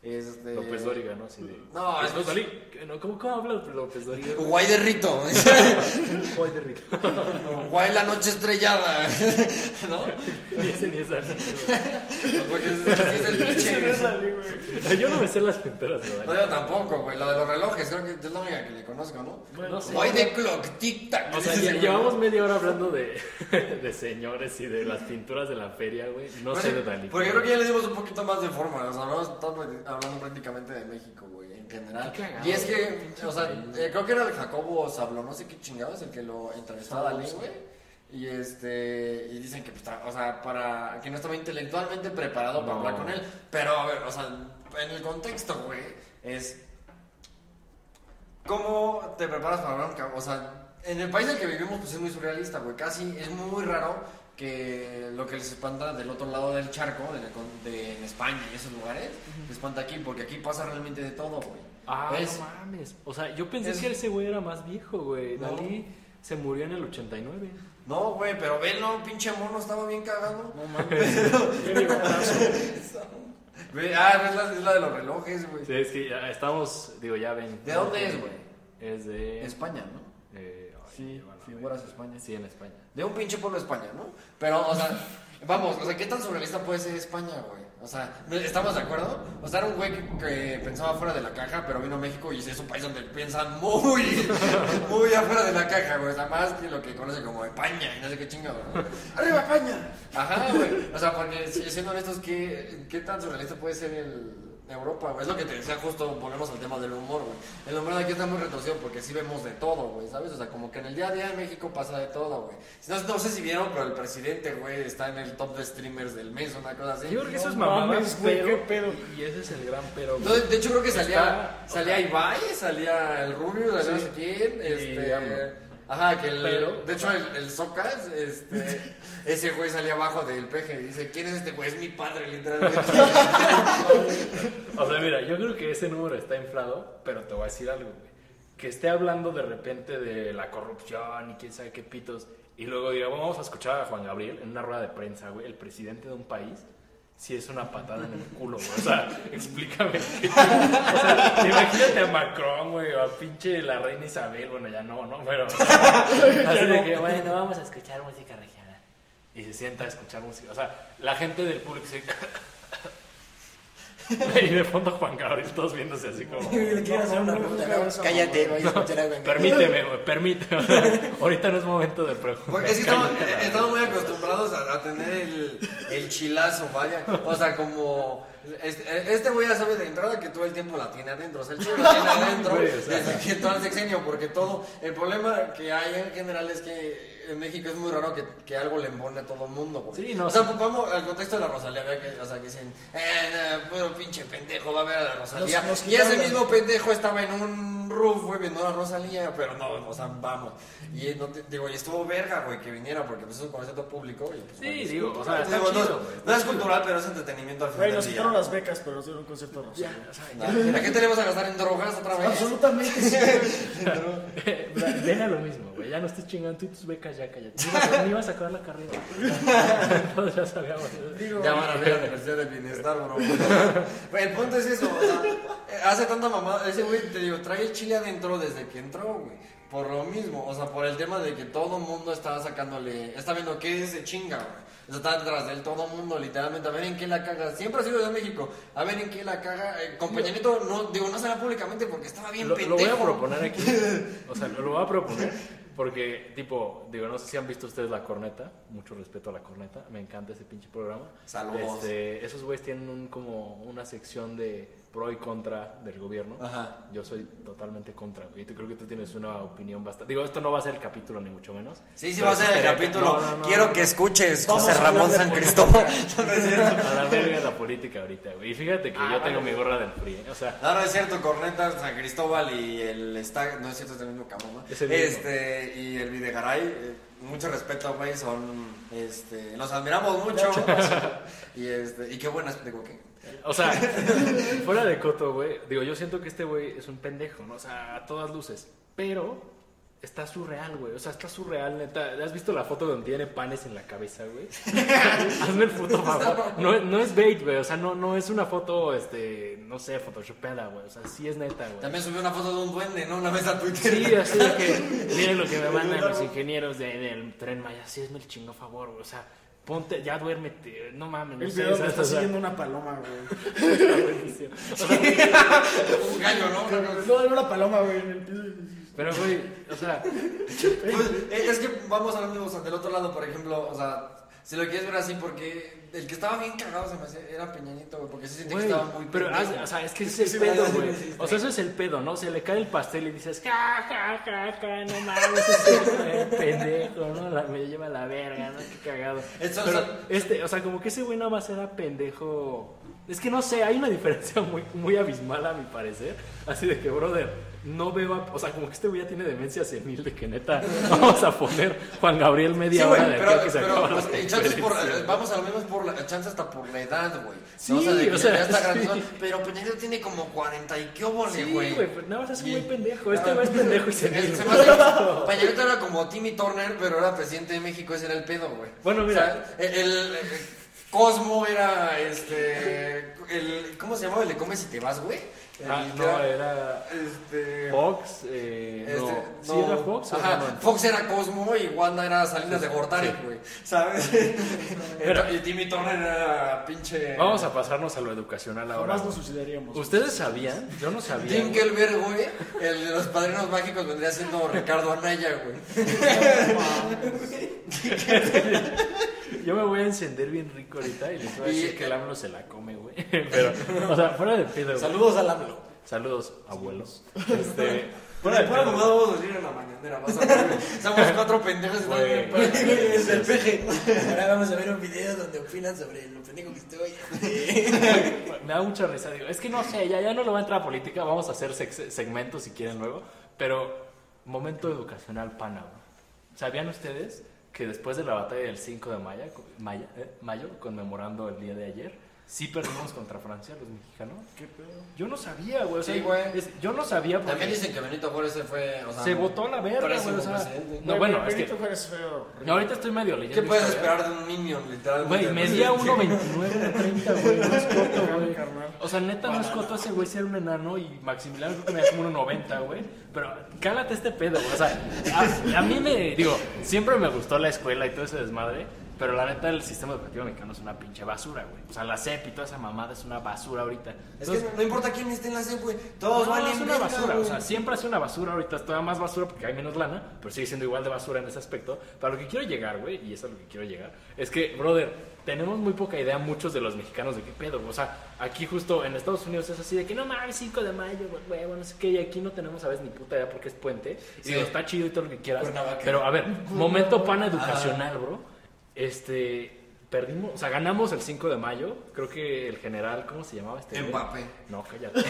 Este, López Dóriga, ¿no? Así de... No, es Dalí. No, ¿Cómo, ¿Cómo habla López Dóriga? Guay de Rito, Guay de rico. guay la noche estrellada, ¿no? Ni ese ni esa. Porque es, es el pinche... Yo no me sé las pinturas de No, Dalí. yo tampoco, güey. La de los relojes, creo que es la única que le conozco, ¿no? No sé. Guay de clock, tic tac. O sea, llevamos media hora hablando de, de señores y de las pinturas de la feria, güey. No Pues sé de Dalí. Porque creo que ya le dimos un poquito más de forma. O sea, estamos hablando prácticamente de México, güey, en general. Cagado, y es que, o sea, eh, creo que era el Jacobo Sablo, no sé qué chingados, el que lo entrevistó a Dalí, güey. Y este, y dicen que, pues, o sea, para que no estaba intelectualmente preparado para No. hablar con él. Pero, a ver, o sea, en el contexto, güey, es ¿Cómo te preparas para hablar un O sea, en el país en el que vivimos, pues es muy surrealista, güey. Casi es muy raro que lo que les espanta del otro lado del charco, de, de- en España y esos lugares, les espanta aquí, porque aquí pasa realmente de todo, güey. Ah, ¿Ves? no mames. O sea, yo pensé Es- que ese güey era más viejo, güey. No. Dalí se murió en el 89. No, güey, pero velo, pinche mono, estaba bien cagado. No mames. Güey, ah, es la, es la de los relojes, güey. Sí, es que ya estamos, digo, ya ven. ¿De dónde es, güey? Es de... España, ¿no? Sí, bueno, figuras España. Sí, en España. De un pinche pueblo de España, ¿no? Pero, o sea, vamos, o sea, ¿qué tan surrealista puede ser España, güey? O sea, ¿estamos de acuerdo? O sea, era un güey que, que pensaba fuera de la caja, pero vino a México y es un país donde piensan muy, muy afuera de la caja, güey. O sea, más que lo que conoce como España y no sé qué chingado, ¿no? ¡Arriba España! Ajá, güey. O sea, porque si- siendo honestos, ¿qué, qué tan surrealista puede ser el... Europa, güey. Es lo que te decía justo, volvemos al tema del humor, güey. El humor de aquí está muy retorcido porque sí vemos de todo, güey, ¿sabes? O sea, como que en el día a día en México pasa de todo, güey. No, no sé si vieron, pero el presidente, güey, está en el top de streamers del mes, una cosa así. Yo creo que eso es mames, güey, pero- qué pedo. Y ese es el gran pero. No, de hecho, creo que salía, Está- salía Ibai, salía el Rubio, salía no sé quién, este... Ajá, que el... Pero- de hecho, el, el Socas, este... ese güey salía abajo del peje y dice, ¿quién es este güey? Es mi padre, literalmente. O sea, mira, yo creo que ese número está inflado, pero te voy a decir algo, güey. Que esté hablando de repente de la corrupción y quién sabe qué pitos, y luego diga, "Bueno, vamos a escuchar a Juan Gabriel en una rueda de prensa, güey, el presidente de un país, si es una patada en el culo, güey. O sea, explícame. O sea, imagínate a Macron, güey, o a pinche la reina Isabel, bueno, ya no, ¿no? Pero, así de que, bueno, vamos a escuchar música regional. Y se sienta a escuchar música. O sea, la gente del público se... Y de fondo Juan Gabriel, todos viéndose así como... Quiero hacer una pregunta, no, ¿no? no, Cállate, voy a escuchar algo. Permíteme, güey, permíteme. O sea, ahorita no es momento de prejuicio. Porque es que estamos, eh, estamos muy acostumbrados a, a tener el, el chilazo, vaya. O sea, como. Este, este güey ya sabe de entrada que todo el tiempo la tiene adentro. O sea, el chile la tiene adentro desde que todo el sexenio. Porque todo. El problema que hay en general es que en México es muy raro que, que algo le embone a todo el mundo, güey. Sí, no, O sea, sí. pues vamos al contexto de la Rosalía. vea Que, o sea, que dicen, eh, no, puro pinche pendejo va a ver a la Rosalía. Nos- nos y ese mismo pendejo estaba en un roof, güey, viendo a la Rosalía, pero no, o sea, vamos. Y no te- digo, y estuvo verga, güey, que viniera, porque pues es un concierto público. Y, pues, Sí, bueno, digo, o cultural. sea, está Digo, no- chido, es chido. cultural, pero es entretenimiento al final Güey, nos quitaron las becas, pero nos dieron un concierto de Rosalía. O sea, ya- ¿La gente le vas a gastar en drogas otra vez? Absolutamente sí. Deja lo mismo, güey. Ya no estés chingando tú y tus becas, ya cállate. Ni ibas a, acabar la carrera. Todos ya sabíamos. Digo, Ya van a ver la Universidad del Bienestar, bro. El punto es eso, o sea, eh, hace tanta mamada. Ese güey, te digo, trae el chile adentro desde que entró, güey. Por lo mismo, o sea, por el tema de que todo mundo está sacándole, está viendo qué es de chinga, güey. O sea, está detrás de él todo mundo, literalmente, a ver en qué la caga. Siempre ha sido de México, a ver en qué la caga. Eh, Nieto, no, digo, no será públicamente porque estaba bien Lo, pendejo. lo voy a proponer aquí. O sea, lo voy a proponer porque, tipo, digo, no sé si han visto ustedes La Corneta. Mucho respeto a La Corneta. Me encanta ese pinche programa. Saludos. Este, esos güeyes tienen un, como una sección de pro y contra del gobierno. Ajá. Yo soy totalmente contra. güey. Y tú creo que tú tienes una opinión bastante... Digo, esto no va a ser el capítulo, ni mucho menos. Sí, sí va a ser el capítulo. No, no, no, Quiero que escuches José Ramón San. Cristóbal. No, no es cierto. A la verga la política ahorita, güey. Y fíjate que yo tengo mi gorra del PRI. ¿eh? O sea, No, no es cierto, Corneta, San Cristóbal y el está no es cierto, es el mismo mismo. Este, y el Videgaray, eh, mucho respeto, güey, son, este, los admiramos mucho. y este, y qué buenas, digo que. O sea, fuera de coto, güey. Digo, yo siento que este güey es un pendejo, ¿no? O sea, a todas luces. Pero está surreal, güey. O sea, está surreal, neta. ¿Has visto la foto donde tiene panes en la cabeza, güey? Hazme el puto favor. No, no es bait, güey. O sea, no, no es una foto, este, no sé, photoshopeada, güey. O sea, sí es neta, güey. También subió una foto de un duende, ¿no? Una vez a Twitter. Sí, así de que miren lo que me mandan los ingenieros de- del tren Maya. Sí, es el chingo favor, güey. O sea, ponte, ya duérmete. No mames, no El video está o sea, siguiendo una paloma, güey. O sea, un gallo, ¿no? No, era una paloma, güey, en el piso. pero, güey, o sea, Pues, es que vamos a lo mismo, o sea, del otro lado, por ejemplo, o sea, si lo quieres ver así, porque el que estaba bien cagado se me hacía, era Peñanito, güey, porque se sentía güey, que estaba muy pero, pendejo. haz- o sea, es que ese es Sí, el pedo, sí, güey. sí, sí. O sea, eso es el pedo, ¿no? Se le cae el pastel y dices, ja, ja, ja, ja, no mames, ese pendejo, ¿no? La- me lleva la verga, ¿no? Qué cagado. Eso, Pero sea- este, o sea, como que ese güey nada más era pendejo Es que no sé, hay una diferencia muy, muy abismal a mi parecer. Así de que, brother, no veo. a- o sea, como que este güey ya tiene demencia senil de que neta. Vamos a poner Juan Gabriel media Sí, hora güey, de pero, que se pero, pues, por, vamos al menos por la chance hasta por la edad, güey. Sí, o sea, de que o sea, está sí. pero Peña Nieto tiene como 40 y qué óvole, Sí, güey. güey, pero nada más es un güey pendejo. Este güey es pendejo y senil. Se me hace- era como Timmy Turner, pero era presidente de México, ese era el pedo, güey. Bueno, mira. O sea, el, el- el Cosmo era este. El, ¿Cómo se llamaba? El de Come si te vas, güey. Ah, no, era- era Este. Fox. Eh, no. Este, ¿Sí no. era Fox? o Ajá, no, no? Fox era Cosmo y Wanda era Salinas de Gortari, Sí. güey. ¿Sabes? Pero- y Timmy Turner era pinche. Vamos a pasarnos a lo educacional ahora. Jamás nos suicidaríamos. ¿Ustedes sabían? Yo no sabía. güey. Dinkelberg, güey, el de los padrinos mágicos vendría siendo Ricardo Anaya, güey. Yo me voy a encender bien rico ahorita y les voy a Y- decir que el AMLO se la come, güey. Pero, o sea, fuera de pedo. güey. Saludos al AMLO. Saludos, abuelos. Este, Fuera de pedo, nomás vamos a decir en la mañanera. Somos cuatro pendejos y estamos Es el peje. Ahora vamos a ver un video donde opinan sobre lo pendejo que estoy. me da mucha risa. Digo, es que no sé, ya, ya no lo va a entrar a política. Vamos a hacer segmentos si quieren luego. Pero, momento educacional pana. ¿Sabían ustedes que después de la batalla del 5 de mayo, maya- eh, mayo conmemorando el día de ayer, sí perdimos contra Francia, los mexicanos? ¿Qué pedo? Yo no sabía, güey. o sea, Sí, güey. es- yo no sabía porque También dicen que Benito Juárez se fue. O sea, se votó la verga, güey. O sea, no, bueno, es que Benito Juárez feo. no, ahorita estoy medio leyendo. ¿Qué puedes historia. esperar de un niño, literalmente? Güey, medía 1.29, 30, güey. No es coto, güey. Carnal. O sea, neta, no es coto ese güey ser un enano y Maximiliano creo que medía como 1.90, güey. Pero cálate este pedo, güey. O sea, a, a mí me, digo, siempre me gustó la escuela y todo ese desmadre. Pero la neta, el sistema educativo mexicano es una pinche basura, güey. O sea, la CEP y toda esa mamada es una basura ahorita. Es que no importa quién esté en la CEP, güey. Todos No, valen es una basura, o sea, siempre sido una basura, ahorita es todavía más basura porque hay menos lana, pero sigue siendo igual de basura en ese aspecto. Para lo que quiero llegar, güey, y eso es lo que quiero llegar, es que, brother, tenemos muy poca idea muchos de los mexicanos de qué pedo, o sea, aquí justo en Estados Unidos es así de que no mames, 5 de mayo, güey, bueno, no sé qué, y aquí no tenemos a veces ni puta idea porque es puente, y Sí. digo, está chido y todo lo que quieras, pero a ver, momento pana educacional, bro, este... Perdimos, o sea, ganamos el 5 de mayo. Creo que el general, ¿cómo se llamaba este? Mbappé. No, cállate.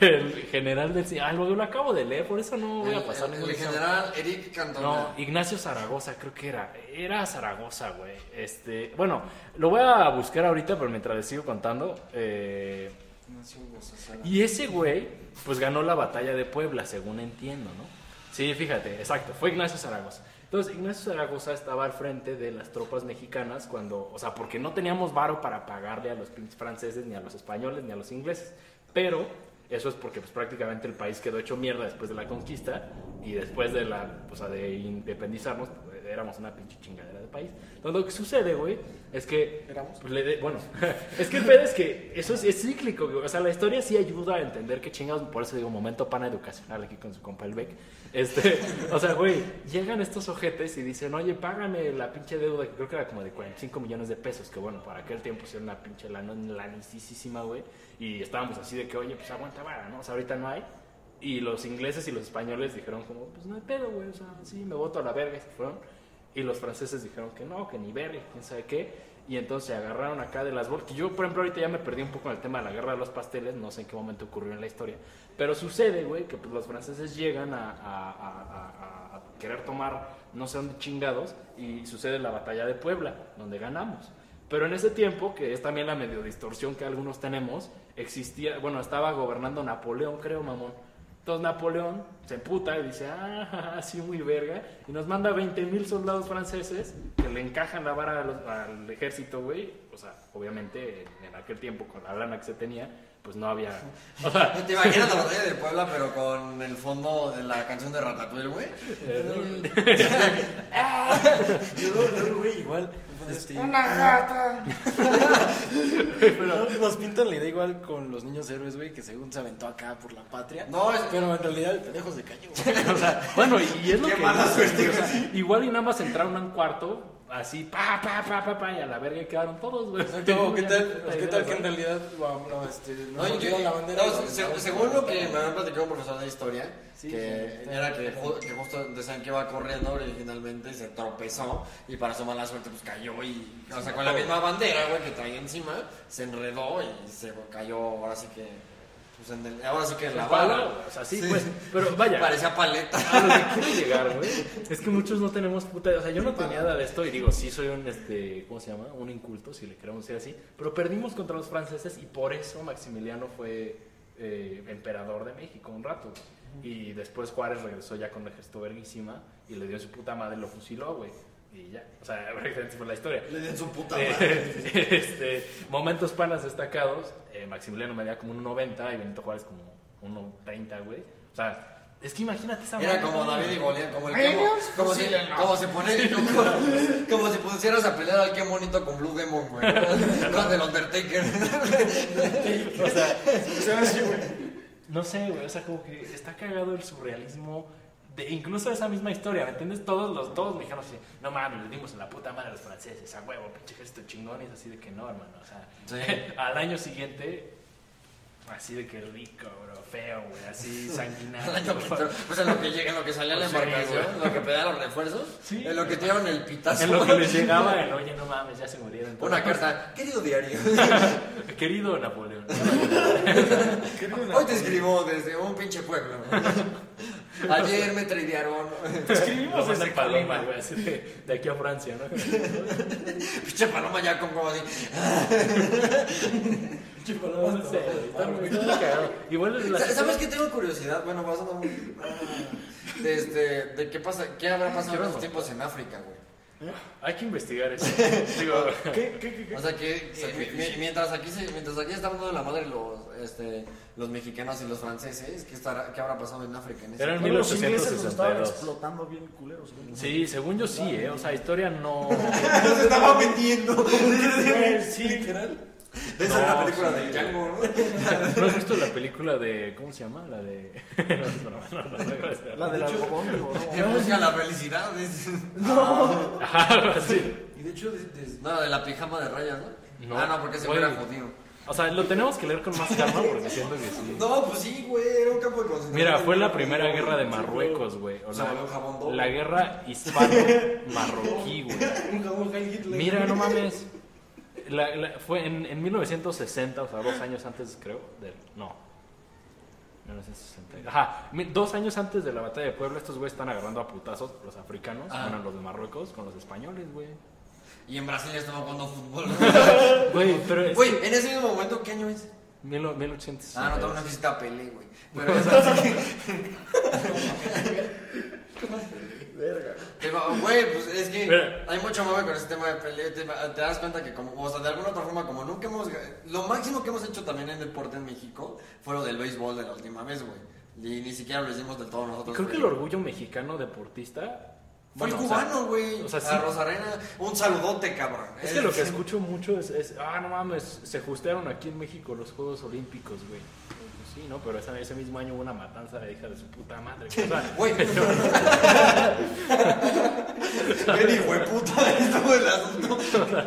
el general del... Ah, lo, lo acabo de leer, por eso no voy a pasar El, el examen. general Eric Cantona. No, Ignacio Zaragoza, creo que era. Era Zaragoza, güey. Este, bueno, lo voy a buscar ahorita, pero mientras les sigo contando. eh, y ese güey, pues ganó la batalla de Puebla, según entiendo, ¿no? Sí, fíjate, exacto, fue Ignacio Zaragoza. Entonces, Ignacio Zaragoza estaba al frente de las tropas mexicanas cuando, o sea, porque no teníamos varo para pagarle a los franceses, ni a los españoles, ni a los ingleses. Pero eso es porque pues, prácticamente el país quedó hecho mierda después de la conquista y después de la, o sea, de independizarnos, pues, éramos una pinche chingadera de país. Entonces, lo que sucede, güey, es que Éramos. pues, le de- bueno, es que el pedo es que eso es, es cíclico, güey. o sea, la historia sí ayuda a entender que chingados, por eso digo, momento pana educacional aquí con su compa el Beck. Este, o sea, güey, llegan estos ojetes y dicen, oye, págame la pinche deuda, que creo que era como de 45 millones de pesos, que bueno, para aquel tiempo era una pinche lanicísima, güey, y estábamos así de que, oye, pues aguanta vara, ¿no? O sea, ahorita no hay. Y los ingleses y los españoles dijeron como, pues no hay pedo, güey, o sea, sí, me voto a la verga, y se fueron. Y los franceses dijeron que no, que ni verga, quién sabe qué. Y entonces se agarraron acá de las bolsas. Yo, por ejemplo, ahorita ya me perdí un poco en el tema de la guerra de los pasteles. No sé en qué momento ocurrió en la historia. Pero sucede, güey, que pues, los franceses llegan a- a- a- a querer tomar no sé dónde chingados. Y sucede la batalla de Puebla, donde ganamos. Pero en ese tiempo, que es también la medio distorsión que algunos tenemos, existía, bueno, estaba gobernando Napoleón, creo, mamón. Entonces Napoleón se emputa y dice, ah, sí, muy verga, y nos manda 20 mil soldados franceses que le encajan la vara los- al ejército, güey. O sea, obviamente en aquel tiempo, con la lana que se tenía, pues no había... O sea, ¿Te imaginas la batalla de Puebla, pero con el fondo de la canción de Ratatouille, güey? Luego, güey, igual. Este, gata! pero nos pintan la idea igual con los niños héroes, güey, que según se aventó acá por la patria. No, es- pero en realidad el pendejo se cayó. o sea, bueno, y, y es lo Qué que... mala suerte, o sea, igual y nada más entraron a un cuarto así, pa, pa, pa, pa, pa, y a la verga quedaron todos, güey. Exacto, ¿qué tal, ¿qué tal que ¿no? en realidad wow, no, este, nos No, yo- la bandera? no, la se- aventaron según lo la que me había platicado un profesor de historia, Sí, que sí, era que, que justo decían que iba corriendo originalmente y se tropezó y para su mala suerte pues cayó y, o sea, con la misma bandera, güey, que traía encima, se enredó y se cayó, ahora sí que, pues en el- ahora sí que en la bala. o sea, sí, pues, pero vaya. Parecía paleta. A lo que quiero llegar, güey, es que muchos no tenemos puta. O sea, yo no tenía nada de esto y digo, sí soy un, este, ¿cómo se llama? Un inculto, si le queremos decir así. Pero perdimos contra los franceses y por eso Maximiliano fue eh, emperador de México un rato. Y después Juárez regresó ya con un ejército verguísima y le dio su puta madre y lo fusiló, güey. Y ya, o sea, prácticamente fue la historia. Le dieron su puta madre. este, momentos panas destacados. Eh, Maximiliano medía como un 1.90 y Benito Juárez como un 1.30, güey. O sea, es que imagínate esa Era como. David y Goliat, como el que como si, como si pone, como, como si pusieras a pelear al que monito con Blue Demon, güey. Con el Undertaker. O sea, no sé, güey. O sea, como que está cagado el surrealismo. De, incluso esa misma historia, ¿me entiendes? Todos los todos mexicanos así, no mames, le dimos en la puta madre a los franceses, a huevo, pinche ejército chingón, y es así de que no, hermano. O sea, Sí. al año siguiente, así de que rico, bro, feo, güey, así sanguinario. El año pues en lo que llega, en lo que salía la embarcación, lo que pedía los refuerzos, Sí. en lo que tiraron el pitazo. En lo que les llegaba el, oye, no mames, ya se murieron. todos". Una carta, querido diario, Querido Napoleón. hoy te escribo desde un pinche pueblo. Ayer me tradearon. Escribimos mandan paloma, güey, así de, de aquí a Francia, ¿no? Pinche paloma ya con como así. No sé, está muy cagado. Igual es la Sa- ¿Sabes qué tengo curiosidad? Bueno, pasando muy. De, este, de qué pasa, qué habrá pasado en estos tiempos en África, güey. Hay que investigar eso. Digo, ¿Qué, qué, qué, qué? O sea que, mi- mientras aquí se, mientras aquí están dando la madre los este los mexicanos y los franceses, ¿qué estará qué habrá pasado en África en ese Eran tiempo? Bueno, los ingleses estaban 1862. explotando bien culeros. güey. sí, según yo sí, ¿eh? O sea, historia no. se estaba vendiendo. Sí, literal. Esa No, es la película sí. de Django, ¿no? ¿No has visto la película de. ¿Cómo se llama? La de. No, no, no, no, no, no, La digo, Que no. busca la felicidad. es- Ajá, algo así. Y de hecho, de- de- No, de la pijama de rayas, ¿no? No, ah, no, porque se hubiera jodido. O sea, lo tenemos que leer con más calma porque siento que sí. No, pues sí, güey, era un campo de concentración. Mira, fue la primera guerra de Marruecos, güey. O Se la, volvió jabón doble. la guerra hispano-marroquí, güey. un jabón Heil Hitler. Mira, no mames. La- la- fue en, en 1960, o sea, dos años antes, creo. Del, no. 1960. Ajá, mi- dos años antes de la batalla de Puebla, estos güeyes están agarrando a putazos, los africanos, Ah. bueno, los de Marruecos, con los españoles, güey. Y en Brasil estaban jugando fútbol. Güey, pero es. Güey, en ese mismo momento, ¿qué año es? mil- 1862. Ah, no, tengo una visita a Pelé, güey. Pero es así. Verga. Güey, pues es que Mira. hay mucho mame con ese tema de Pelé. Te, te das cuenta que, como, o sea, de alguna otra forma, como nunca hemos. Lo máximo que hemos hecho también en deporte en México fue lo del béisbol de la última vez, güey. Y ni siquiera lo hicimos del todo nosotros. Creo que el orgullo mexicano deportista. Fue el bueno, o sea, cubano, güey. o sea, sí. A Rosarena. Un saludote, cabrón. Es que lo que escucho mucho es, es, ah, no mames, se ajustaron aquí en México los Juegos Olímpicos, güey. Sí, ¿no? Pero ese, ese mismo año hubo una matanza de hija de su puta madre. O sea, Güey. Qué hijo de puta estuvo el asunto.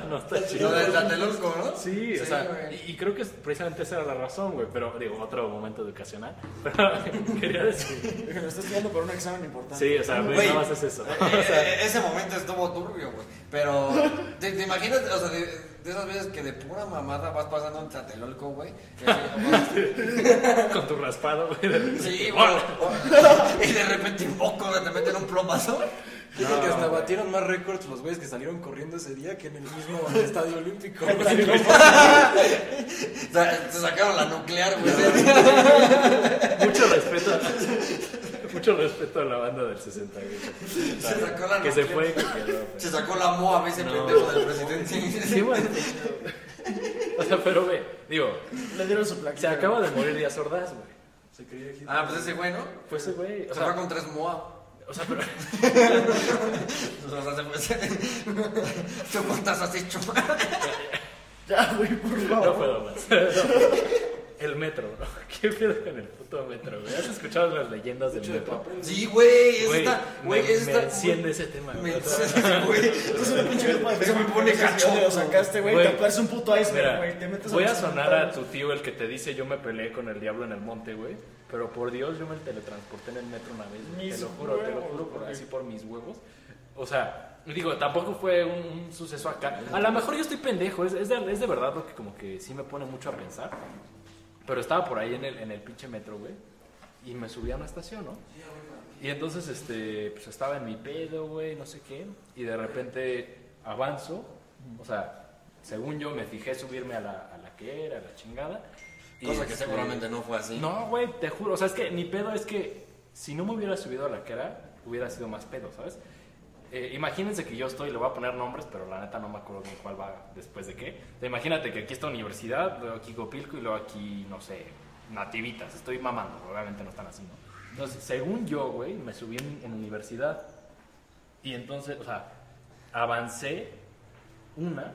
no está chido. Lo del Tlatelolco, ¿no? Sí, o Sí, sea, güey. y, y creo que es- precisamente esa era la razón, güey, pero digo, otro momento educacional. Pero quería decir. Me estás estudiando por un examen importante. Sí, o sea, güey, nada más es eso. eh, eh, ese momento estuvo turbio, güey. Pero, ¿te, te imaginas, o sea, de, de esas veces que de pura mamada vas pasando en Tlatelolco, güey? Con tu raspado, güey. Sí, güey. Y de repente un poco te meten un plomazo. Dicen que hasta batieron más récords los güeyes que salieron corriendo ese día que en el mismo estadio olímpico. Te sacaron la nuclear, güey. Mucho respeto. Mucho respeto a la banda del 68. Se sacó la que se fue y que quedó. güey. Se sacó la MOA ese No. pendejo del presidente. Sí, güey. O sea, pero ve, digo, Le dieron su plaquita. se acaba de morir Díaz Ordaz, güey. Se creía Hitler. Ah, pues ese güey, ¿no? Fue ese güey. O Se fue sea, con tres MOA. o sea, pero. O sea, se fue. ¿Tú cuántas has hecho? Ya, güey, por No favor. puedo más. El metro, ¿no? ¿Qué pedo con el puto metro, güey? ¿Has escuchado las leyendas del metro? Sí, güey, eso Güey, está, güey, me, eso me está. enciende ese tema, Me güey. Es una pinche me pone ¿De dónde cachondo. lo sacaste, güey? Te aparece un puto iceberg, güey. Te metes voy a sonar a tu tío el que te dice yo me peleé con el diablo en el monte, güey. Pero por Dios, yo me teletransporté en el metro una vez. te lo juro, te lo juro, así por mis huevos. O sea, digo, tampoco fue un, un suceso acá. A lo mejor yo estoy pendejo, es, es, de, es de verdad lo que como que sí me pone mucho a pensar. Pero estaba por ahí en el, en el pinche metro, güey. Y me subí a una estación, ¿no? Y entonces, este, pues estaba en mi pedo, güey, no sé qué. Y de repente avanzo. O sea, según yo me fijé subirme a la, a la que era, a la chingada. y, Cosa que este, seguramente no fue así. No, güey, te juro. O sea, es que mi pedo es que si no me hubiera subido a la que era, hubiera sido más pedo, ¿sabes? Eh, imagínense que yo estoy, le voy a poner nombres, pero la neta no me acuerdo ni cuál va después de qué. O sea, imagínate que aquí está universidad, luego aquí Copilco y luego aquí, no sé, nativitas. Estoy mamando, obviamente no están así, ¿no? Entonces, según yo, güey, me subí en, en universidad y entonces, o sea, avancé una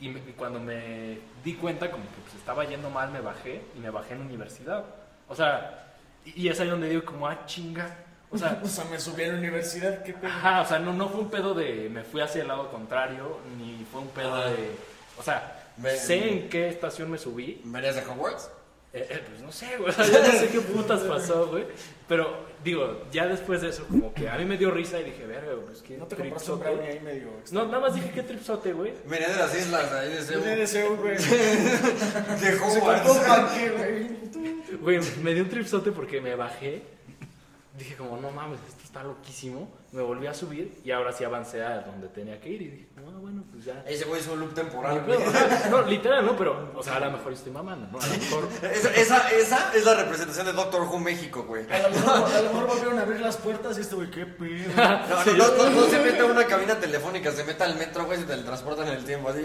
y, me- y cuando me di cuenta como que pues, estaba yendo mal, me bajé y me bajé en universidad. O sea, y, y es ahí donde digo como, ah, chinga. O sea, O sea, me subí a la universidad, qué pedo. Ajá, o sea, no, no fue un pedo de me fui hacia el lado contrario, ni fue un pedo Ajá. de. O sea, Ve- sé en qué estación me subí. ¿Venías de Hogwarts? eh, eh, pues no sé, güey. O sea, ya no sé qué putas pasó, güey. Pero, digo, ya después de eso, como que a mí me dio risa y dije, verga, güey, pues qué No te compraste un brownie ahí medio No, nada más dije, qué tripsote, güey. Venía de las islas, ahí de Seúl. güey. De Se cortó un Hogwarts. panque, güey. Güey, me dio un tripsote porque me bajé. Dije como, no mames, esto está loquísimo. Me volví a subir y ahora sí avancé a donde tenía que ir. Y dije, no, bueno, pues ya. Ese güey hizo un loop temporal, No, literal, no, pero, o sea, a lo mejor estoy mamando, ¿no? A lo mejor. Esa, esa, esa es la representación de Doctor Who México, güey. A lo mejor, a lo mejor volvieron a abrir las puertas y este güey, qué pedo. No, no, no, no, no se mete a una cabina telefónica, se mete al metro, güey, se teletransportan en el tiempo, así.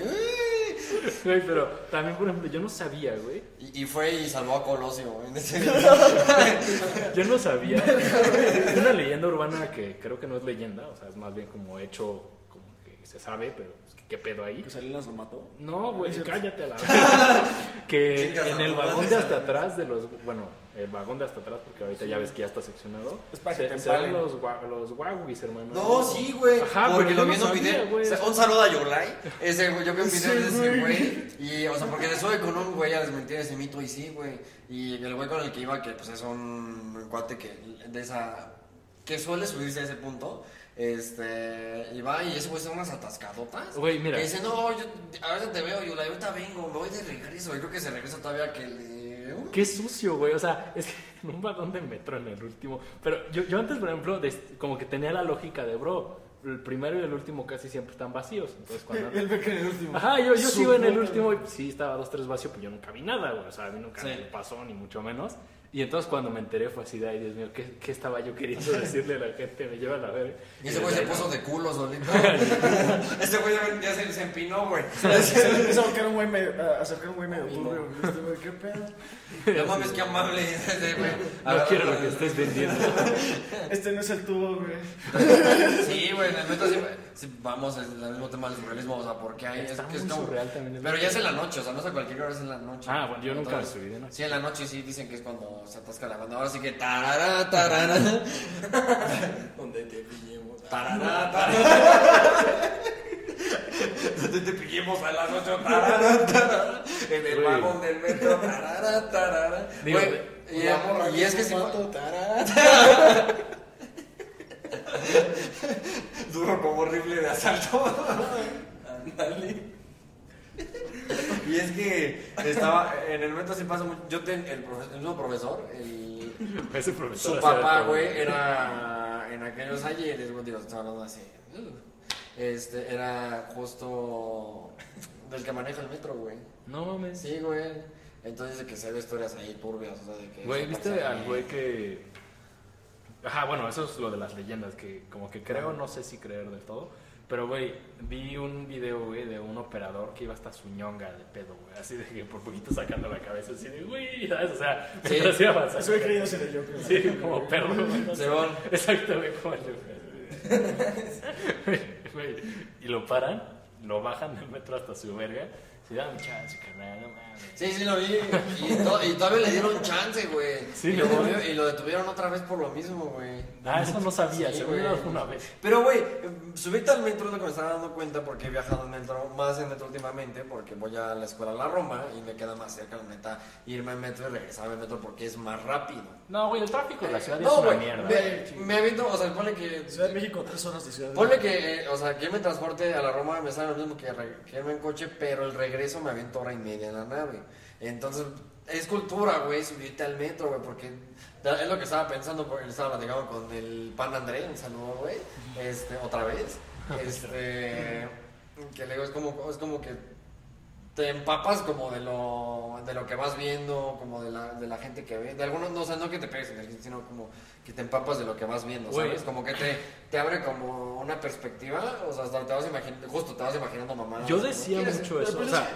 Güey, pero también, por ejemplo, yo no sabía, güey. Y, y fue y salvó a Colosio, güey. Yo no sabía. Es una leyenda urbana que creo que no es leyenda, o sea, es más bien como hecho, como que se sabe, pero pues, ¿qué pedo ahí? Que Salinas lo mató. No, güey, cállate a la verdad. Que en el vagón de hasta atrás de los. Bueno, el vagón de hasta atrás, porque ahorita ya ves que ya está seccionado. Es para que se, empalen. los, gua- los guaguis, hermano. No, sí, güey. Ajá, porque lo vi no en un sabía, video. güey. O sea, un saludo a Yolai. Ese, güey, yo vi un video de Ese güey. Y, o sea, porque se sube con un güey a desmentir ese mito y sí, güey. Y el güey con el que iba, que pues es un cuate que de esa. que suele subirse a ese punto. Este. Y va y ese güey da unas atascadotas. Güey, mira. Y dice, no, yo ahorita te veo, Yolai, ahorita vengo, me voy de regreso. Y creo que se regresa todavía que le. Qué sucio, güey. O sea, es que en un vagón de metro en el último. Pero yo, yo antes, por ejemplo, como que tenía la lógica de, bro, el primero y el último casi siempre están vacíos. Entonces, cuando. Él ve que en el último. Ajá, yo, yo sigo en el último y sí estaba dos, tres vacío, pues yo nunca vi nada, güey. O sea, a mí nunca Sí. me pasó, ni mucho menos. Y entonces cuando me enteré fue así de, ay, Dios mío, ¿qué, qué estaba yo queriendo decirle a la gente? Me lleva a la verga. Y ese güey se puso de culo solito. ese güey ya- se, se empinó, güey. Se le empieza a acercar un güey medio, a acercar un güey medio turbio. Este qué pedo. No mames, qué amable ese güey. No quiero lo que estés vendiendo. Este no es el tubo, güey. Sí, güey, en el sí, vamos al al mismo tema del surrealismo, o sea, porque hay... Está es, que es como- surreal también el Pero ya es en la noche, o sea, no es a cualquier hora, es en la noche. Ah, bueno, yo nunca Entonces, subí de noche. Sí, en la noche sí dicen que es cuando se atasca la banda. Ahora sí que tarara, tarara, Donde te pillemos. tarara, tarara. Donde te pillemos a las 8, tarara, tarara. En el vagón del metro, tarara, tarara. Digo, Güey, y, y es que sí... Duro como rifle de asalto. Ándale. Y es que estaba en el metro sí pasa mucho. Yo ten, el, profe- el mismo profesor, el, Ese profesor su papá, güey, era en aquellos ayeres, güey, digo, estaba hablando así. Este, era justo del que maneja el metro, güey. No mames. Sí, güey. Entonces de que se ve historias ahí turbias, o sea, de que... Güey, se ¿viste al güey que... Ajá, bueno, eso es lo de las leyendas, que como que creo, no sé si creer del todo, pero güey, vi un video, güey, de un operador que iba hasta su ñonga de pedo, güey, así de que por poquito sacando la cabeza, así de, güey, ¿sabes? O sea, Sí. mientras iba avanzando. Ese güey creyéndose de Joker. Sí, como perro, güey. Exacto, güey, como el Güey, Y lo paran, lo bajan del metro hasta su verga Sí, dame chance, carnal, no mames. Sí, sí lo vi. Y, to- y todavía le dieron chance, güey. Sí, y, lo detuvieron, y lo detuvieron otra vez por lo mismo, güey. Ah, eso no sabía, Sí, seguro güey. fue una vez. Pero, güey, subirte al metro es lo que me estaba dando cuenta porque he viajado en metro, más en metro últimamente, porque voy a la escuela a la Roma y me queda más cerca, la neta, irme en metro y regresar en metro porque es más rápido. No, güey, el tráfico de la ciudad es No, una güey, mierda. me, me aviento, o sea, ponle que... Ciudad de México, tres horas de Ciudad de Ponle México. que, eh, o sea, que me transporte a la Roma me sale lo mismo que, re- que irme en coche, pero el regreso me aviento hora y media en la nave. Entonces, es cultura, güey, subirte al metro, güey, porque es lo que estaba pensando, porque estaba platicando con el pan André, un saludo, güey, este, otra vez, este, que le digo, es como, es como que te empapas como de lo, de lo que vas viendo, como de la, de la gente que ve, de algunos, no, o sea, no que te pegues en el sino como que te empapas de lo que vas viendo, Güey. ¿sabes? Como que te, te abre como una perspectiva, o sea, hasta te vas imaginando, justo te vas imaginando mamá. Yo decía mucho eso, pues, o sea,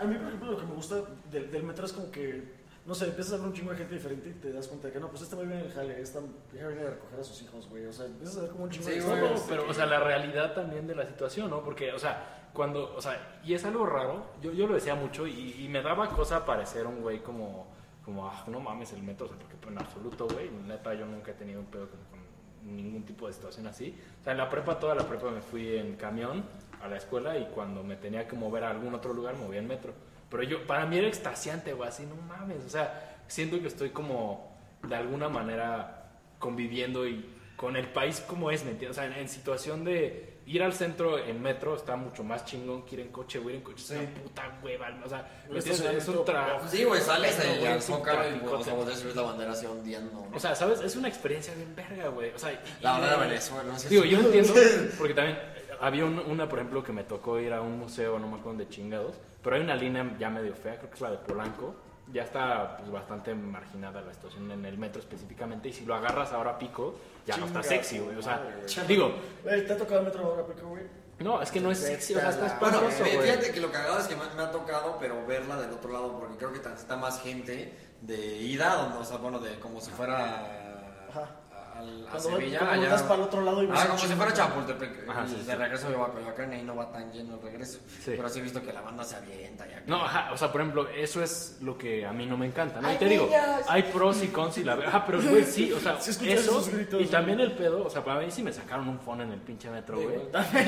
a mí, por ejemplo, lo que me gusta del, del metro es como que, no sé, empiezas a ver un chingo de gente diferente y te das cuenta de que no, pues este va bien en el jale, esta vieja viene a recoger a sus hijos, güey. O sea, empiezas a ver como un chingo Sí, de güey. No, pero, o sea, la realidad también de la situación, ¿no? Porque, o sea, cuando, o sea, y es algo raro, yo, yo lo decía mucho y, me daba cosa parecer un güey como, como, ah, no mames el metro, o sea, porque en absoluto, güey, neta, yo nunca he tenido un pedo con ningún tipo de situación así. O sea, en la prepa, toda la prepa me fui en camión a la escuela y cuando me tenía que mover a algún otro lugar, movía en metro. Pero yo, para mí era extasiante, güey, así, no mames, o sea, siento que estoy como, de alguna manera, conviviendo y con el país como es, ¿me entiendes? O sea, en, en situación de ir al centro en metro está mucho más chingón que ir en coche, güey, ir en coche es una puta hueva, o sea, ¿me Un entiendes? es un trabajo. Sí, güey, sales es un Zócalo y y ves la bandera así ondeando. O sea, ¿sabes? Es una experiencia bien verga, güey. O sea, y- la bandera de Venezuela, no sé Digo, yo entiendo, porque también eh, había un- una, por ejemplo, que me tocó ir a un museo, no me acuerdo de chingados, pero hay una línea ya medio fea, creo que es la de Polanco. Ya está pues, bastante marginada la situación en el metro específicamente, y si lo agarras ahora a pico, ya no está sexy, güey. O sea, madre. digo, Güey, ¿te ha tocado el metro ahora, Pico, güey? no, es que no es sexy, o sea, está Bueno, fíjate que lo cagado es que me, me ha tocado, pero verla del otro lado, porque creo que está más gente de ida, donde, o sea, bueno, de como si fuera Ajá. A, al- a Sevilla. cuando allá. para el otro lado y Ah, como si fuera de- Chapultepec. Ajá, y sí, de sí. regreso yo a Coyoacán y ahí no va tan lleno el regreso. Sí. Pero sí he visto que la banda se avienta ya. No, ajá, o sea, por ejemplo, eso es lo que a mí no me encanta, ¿no? Y te digo, hay pros y cons y la verdad, ajá, pero güey, sí, o sea, eso gritos, y también el pedo, o sea, para mí sí me sacaron un phone en el pinche metro, güey.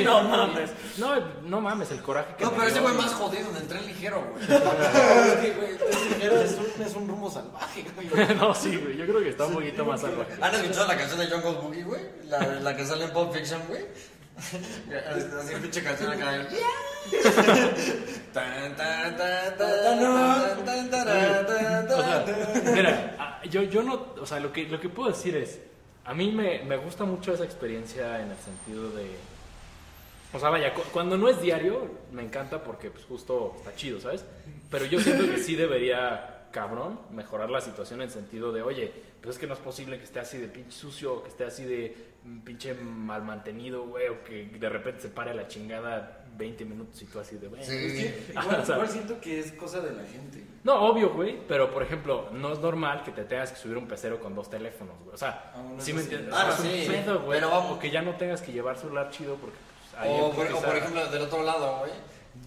No mames. No, no mames, el coraje que No, me pero ese güey más jodido en el tren ligero, güey. Un, es un rumbo salvaje, güey. no, sí, güey, yo creo que está un poquito más salvaje. ¿Han escuchado la canción de Jungle Boogie, güey? La, la que sale en Pulp Fiction, güey. Así pinche canción acá. Tan, tan, tan, tan, tan, tan, tan, mira, yo, yo no, o sea, lo que, lo que puedo decir es, a mí me, me gusta mucho esa experiencia en el sentido de, o sea, vaya, cu- cuando no es diario, me encanta porque pues justo está chido, ¿sabes? Pero yo siento que sí debería, cabrón, mejorar la situación en el sentido de, oye, pues es que no es posible que esté así de pinche sucio, que esté así de pinche mal mantenido, güey, o que de repente se pare a la chingada 20 minutos y tú así de, güey. Sí. Es que igual, o sea, igual siento que es cosa de la gente. No, obvio, güey, pero por ejemplo, no es normal que te tengas que subir un pecero con dos teléfonos, güey. O sea, Ah, sí me entiendes. Ah, no, es un sí, pedo, güey. pero vamos. O que ya no tengas que llevar celular chido porque pues, ahí O por, o por ejemplo, del otro lado, güey.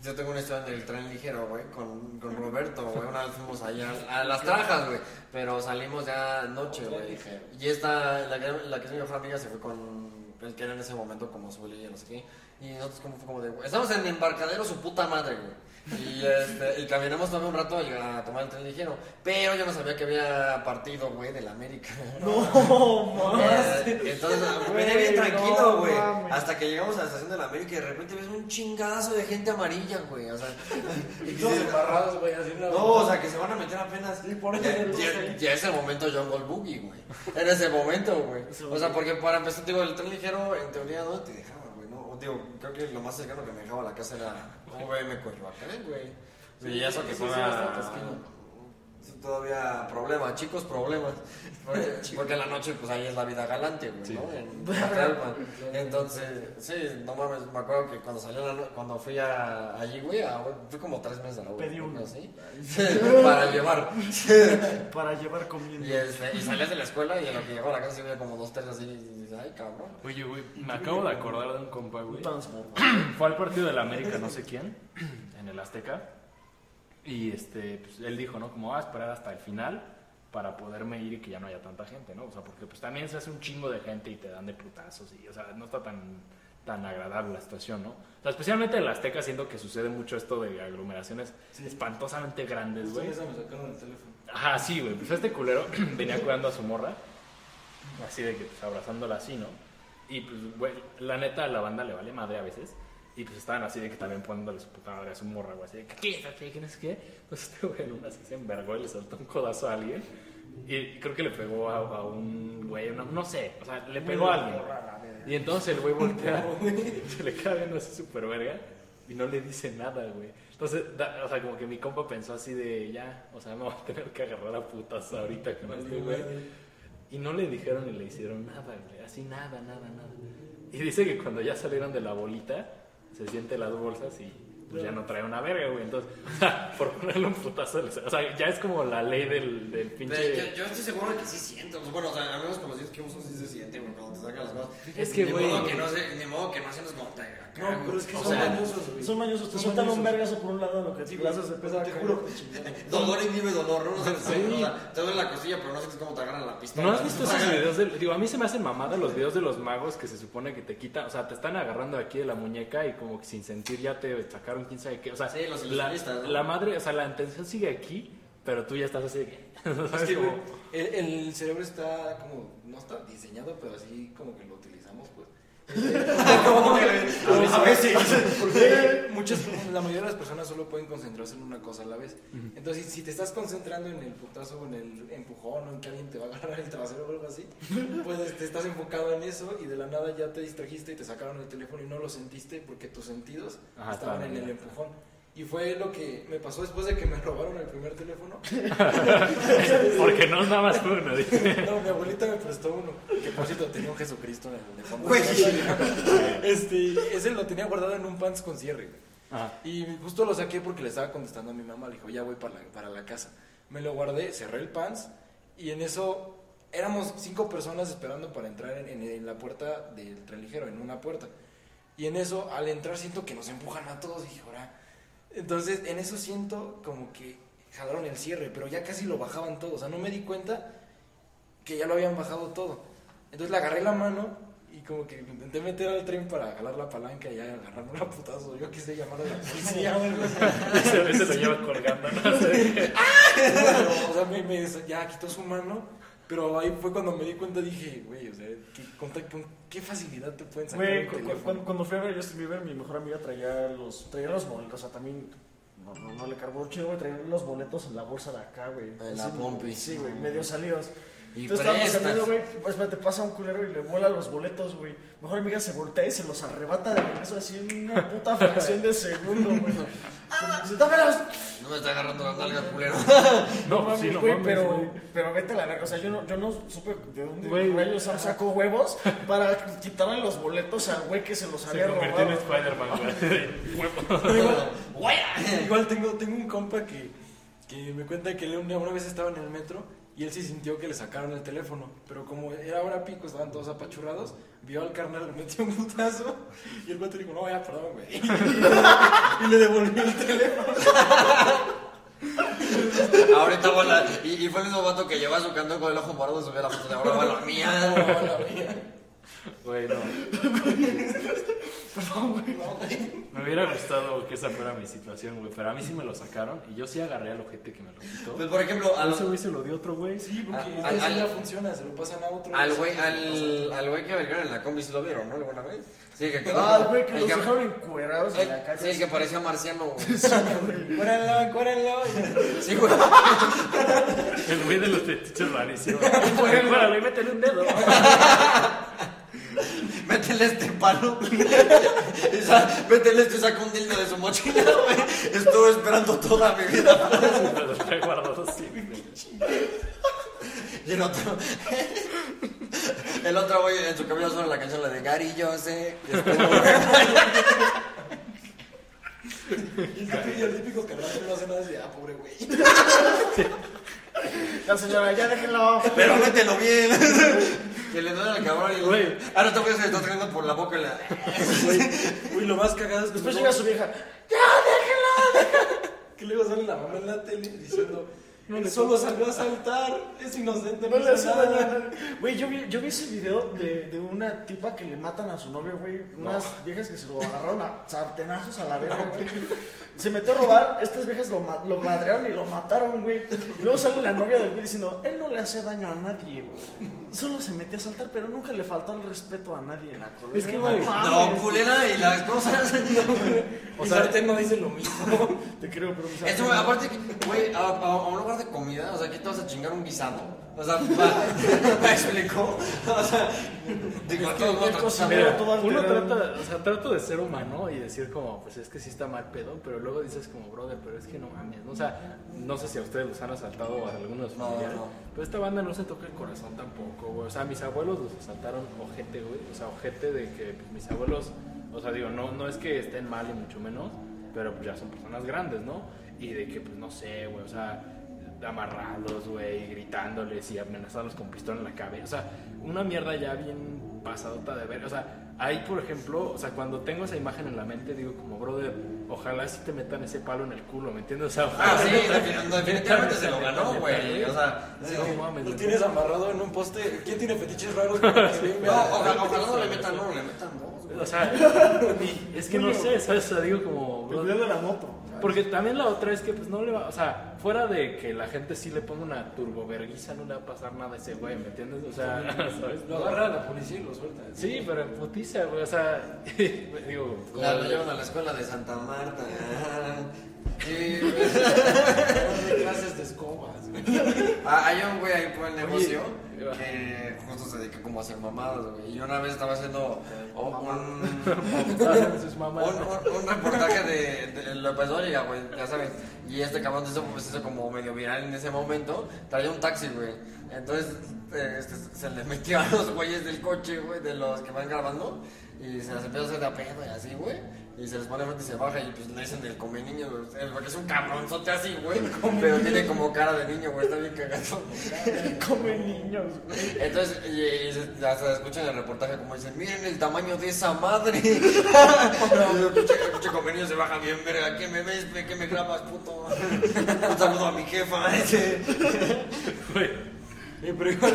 Yo tengo una historia del tren ligero, güey, con, con Roberto, güey. Una vez fuimos allá a, las trajas, güey. Pero salimos ya noche, güey. Y esta, la que, la que es mi mejor amiga, se fue con el que era en ese momento como su y no sé qué. Y nosotros como fue como de, estamos en el embarcadero su puta madre, güey. Y, este, y caminamos todavía un rato a tomar el tren ligero. Pero yo no sabía que había partido, güey, del América. No, mames. Eh, Entonces, Güey, venía bien tranquilo, no güey. mames. Hasta que llegamos a la estación de la América y de repente ves un chingadazo de gente amarilla, güey. O sea, y Todos embarrados, güey, así no, o sea, que se van a meter apenas. Sí, por eso ya, ya- ya es el momento Jungle Boogie, güey. En ese momento, güey. O sea, porque para empezar, digo, el tren ligero, en teoría, ¿dónde te dejaba, güey? No, O digo, creo que lo más cercano que me dejaba a la casa era UVM Coyoacán, güey. Y eso que sí, fue Todavía problemas, chicos, problemas. Porque, en la noche, pues ahí es la vida galante, güey, ¿no? En Tlalpan. Entonces, sí, no mames, me acuerdo que cuando salí, a la no- cuando fui a, allí, güey, a- fui como tres meses a la. Pedí uno. ¿sí? Para llevar. Para llevar comiendo. Y, este, y salías de la escuela y en lo que llegó a la casa, sí veía como dos, tres así, y dices, ay, cabrón. Oye, güey, me acabo de acordar de un compa, güey. Fue al partido de la América, no sé quién, en el Azteca. Y este, pues, él dijo, ¿no? Como va a esperar hasta el final para poderme ir y que ya no haya tanta gente, ¿no? O sea, porque pues también se hace un chingo de gente y te dan de putazos y, o sea, no está tan, tan agradable la situación, ¿no? O sea, especialmente en la Azteca siento que sucede mucho esto de aglomeraciones espantosamente grandes, güey. Esa me sacaron el teléfono. Ajá, sí, güey. Pues este culero venía cuidando a su morra. Así de que, pues, abrazándola así, ¿no? Y pues, güey, la neta, a la banda le vale madre a veces. Y pues estaban así de que también poniéndole su puta madre a su morra, güey. Así de que, ¿qué? ¿Qué? ¿Qué? no sé qué. Pues este güey en una así se envergó y le soltó un codazo a alguien. Y creo que le pegó a, a un güey, no, no sé. O sea, le pegó a alguien. Y entonces el güey voltea, se le queda viendo así súper verga y no le dice nada, güey. Entonces, da- o sea, como que mi compa pensó así de, ya, o sea, me voy a tener que agarrar a putas ahorita con este güey. Y no le dijeron ni le hicieron nada, güey. Así nada, nada, nada. Y dice que cuando ya salieron de la bolita, se siente las bolsas y pues ya no trae una verga, güey. Entonces, o sea, por ponerle un putazo, o sea, ya es como la ley del, del pinche... yo, yo estoy seguro de que sí siento. Pues, bueno, o sea, al menos con los días que uso sí se siente, güey, cuando te sacan las cosas. Es que, Ni güey- modo que no se, ni modo que no como te acá, No, pero es que o son sea, mañosos, güey. Son mañosos, te sueltan un vergazo por un lado, lo que te Sí, de pero pedo te juro. Dolor inhibe dolor, ¿no? Sí. o sea, te duele la costilla, pero no sientes cómo te agarran la pistola. ¿No has visto esos videos? digo, a mí se me hacen mamada los videos de los magos que se supone que te quitan, o sea, te están agarrando aquí de la muñeca y como que sin sentir ya te sacaron quién sabe qué. O sea, Sí, los la, ilusionistas, ¿no? la madre, o sea, la intención sigue aquí, pero tú ya estás así de que. Es que, Como- el, el cerebro está como, no está diseñado, pero así como que lo utilizamos, pues. A veces. Muchas, la mayoría de las personas solo pueden concentrarse en una cosa a la vez. Entonces, si te estás concentrando en el putazo o en el empujón o en que alguien te va a agarrar el trasero o algo así, pues te estás enfocado en eso y de la nada ya te distrajiste y te sacaron el teléfono y no lo sentiste porque tus sentidos Ajá, estaban en el empujón. Y fue lo que me pasó después de que me robaron el primer teléfono. Porque no nada más fue uno. dice. No, mi abuelita me prestó uno, que por cierto tenía un Jesucristo en el fondo. Este, ese lo tenía guardado en un pants con cierre. Ajá. Y justo lo saqué porque le estaba contestando a mi mamá, le dijo, ya voy para la, para la casa. Me lo guardé, cerré el pants y en eso éramos cinco personas esperando para entrar en, en- en la puerta del tren ligero, en una puerta. Y en eso, al entrar, siento que nos empujan a todos y dije, "Ora". Entonces, en eso siento como que jalaron el cierre, pero ya casi lo bajaban todo. O sea, no me di cuenta que ya lo habían bajado todo. Entonces le agarré la mano y como que me intenté meter al tren para jalar la palanca y ya agarrarme una putazo. Yo quise llamar a la policía. Ese veces lo lleva colgando, no o sea, me, me- ya quitó su mano, pero ahí fue cuando me di cuenta, dije, güey, o sea, ¿qué, con, con qué facilidad te pueden sacar Güey, cuando, cuando fui a ver a Justin Bieber, mi mejor amiga traía los, traía los boletos, o sea, también no, no, no le cargó chido, güey, traía los boletos en la bolsa de acá, güey. En la pompi. Sí, güey, medio salidos. Y Entonces estábamos saliendo, güey, pues te pasa un culero y le vuela los boletos, güey. Mejor amiga se voltea y se los arrebata de regreso así en una puta fracción de segundo, güey. No me está agarrando la nalga, culero. No, No sí, mames, no güey, pero, pero vete a la verga. O sea, yo no, yo no supe de dónde Güey. rayos sacó huevos para quitarle los boletos al güey que se los Se había convirtió en robado. Spider-Man, güey. Pero igual, igual tengo, tengo un compa que, que me cuenta que él una, una vez estaba en el metro y él sí sintió que le sacaron el teléfono, pero como era hora pico, estaban todos apachurrados, vio al carnal, le metió un putazo y el vato dijo, no, ya, perdón, güey. y le devolvió el teléfono. Ahorita bola. Y, y fue el mismo vato que lleva su canto con el ojo morado, subió la foto de ahora va la mía. No, la mía. Güey, no. Me hubiera gustado que esa fuera mi situación, güey. Pero a mí sí me lo sacaron y yo sí agarré al ojete que me lo quitó. Pues por ejemplo, A al, ese güey se lo dio otro güey. Sí, porque Al- eso al- ya funciona, se lo pasan a otro. al güey, al, al güey que avergaron en la combi, ¿sí lo vieron, no? ¿Alguna vez? Sí, que Ah, güey, que el los que- dejaron encuerados en la el- calle. Sí, el que parecía marciano, güey. Cuérenlo, cuérenlo. Sí, güey. El güey de los tetiches rarísimos. Bueno, y métele un dedo. Este palo. Y sa- Métele este saca un dildo de su mochila, güey. Estuve esperando toda mi vida. Y el otro. El otro güey en su camino suena la canción la de Gary yo sé. Y el típico que no hace nada así, ah, pobre güey. La señora, ya déjenlo. Pero mételo bien. Que le duele al cabrón y Güey. Ahora te voy a está trayendo por la boca la. Uy, lo más cagado es que Después llega su vieja. Que luego sale la mamá en la tele diciendo, él solo salió a saltar, es inocente, No no le hace nada. daño. Güey, yo vi, yo vi ese video de, de una tipa que le matan a su novio, güey. Unas viejas que se lo agarraron a sartenazos a la verga, güey. Se metió a robar, estas viejas lo, lo madrearon y lo mataron, güey. Luego sale la novia del güey diciendo, él no le hace daño a nadie, güey. Solo se metió a saltar, pero nunca le faltó el respeto a nadie en la colonia. Es que, güey, No, culera y la esposa. O sea, ahorita no dice lo mismo. Te creo, pero... Eso, aparte, güey, a, a- a un lugar de comida, o sea, ¿qué te vas a chingar un guisado? O sea, ¿me explicó? O sea, digo, todo- el todo- cocinero Mira, todo uno trata, o sea, trato de ser humano y decir como, pues es que sí está mal pedo, pero luego dices como, brother, pero es que no mames, ¿no? o sea, no sé si a ustedes los han asaltado o a algunos No, familiares, no. pero esta banda no se toca el corazón tampoco, güey, o sea, mis abuelos los asaltaron ojete, güey, o sea, ojete de que pues, mis abuelos, o sea, digo, no, no es que estén mal y mucho menos, pero pues ya son personas grandes, ¿no? Y de que, pues no sé, güey, o sea, amarrados, güey, gritándoles y amenazándolos con pistola en la cabeza. O sea, una mierda ya bien pasadota de ver. O sea, ahí, por ejemplo, o sea, cuando tengo esa imagen en la mente, digo como, brother, ojalá sí te metan ese palo en el culo, ¿me entiendes? O sea, ojalá Ah, sí, definitivamente se lo ganó, güey. O sea, sí. no mames, Lo tienes amarrado en un poste. ¿Quién tiene fetiches raros? No, ojalá, ojalá no le metan uno, le metan dos, güey. O sea, es que no sé, ¿sabes? O sea, digo como... El video de la moto. Porque también la otra es que, pues no le va, o sea, fuera de que la gente sí le ponga una turboverguiza, no le va a pasar nada a ese güey, ¿me entiendes? O sea, ¿sabes? Lo agarra la policía y lo suelta. Sí, pero en putiza, güey, o sea, digo, como- La, lo llevan a la escuela de Santa Marta. Sí, De clases de escobas. güey. Ah, hay un güey ahí por el negocio que justo se dedica como a hacer mamadas, güey. Y una vez estaba haciendo un, un, un- un reportaje de, de López Dóriga, güey, ya sabes. Y este cabrón se hizo, pues, hizo como medio viral en ese momento. Traía un taxi, güey. Entonces eh, este, se le metió a los güeyes del coche, güey, de los que van grabando. Y se las empezó a hacer de a pedo y así, güey. Y se les pone frente y se baja y pues le dicen el come niño, güey. El güey que es un cabronzote así, güey. Pero tiene como cara de niño, güey. Está bien cagado. Come niños, güey. Entonces, y, y se, hasta escuchan el reportaje como dicen, miren el tamaño de esa madre. pinche, pinche come niño se baja bien, verga. ¿Qué me ves? ¿Qué me grabas, puto? Un saludo a mi jefa. Güey, pero igual,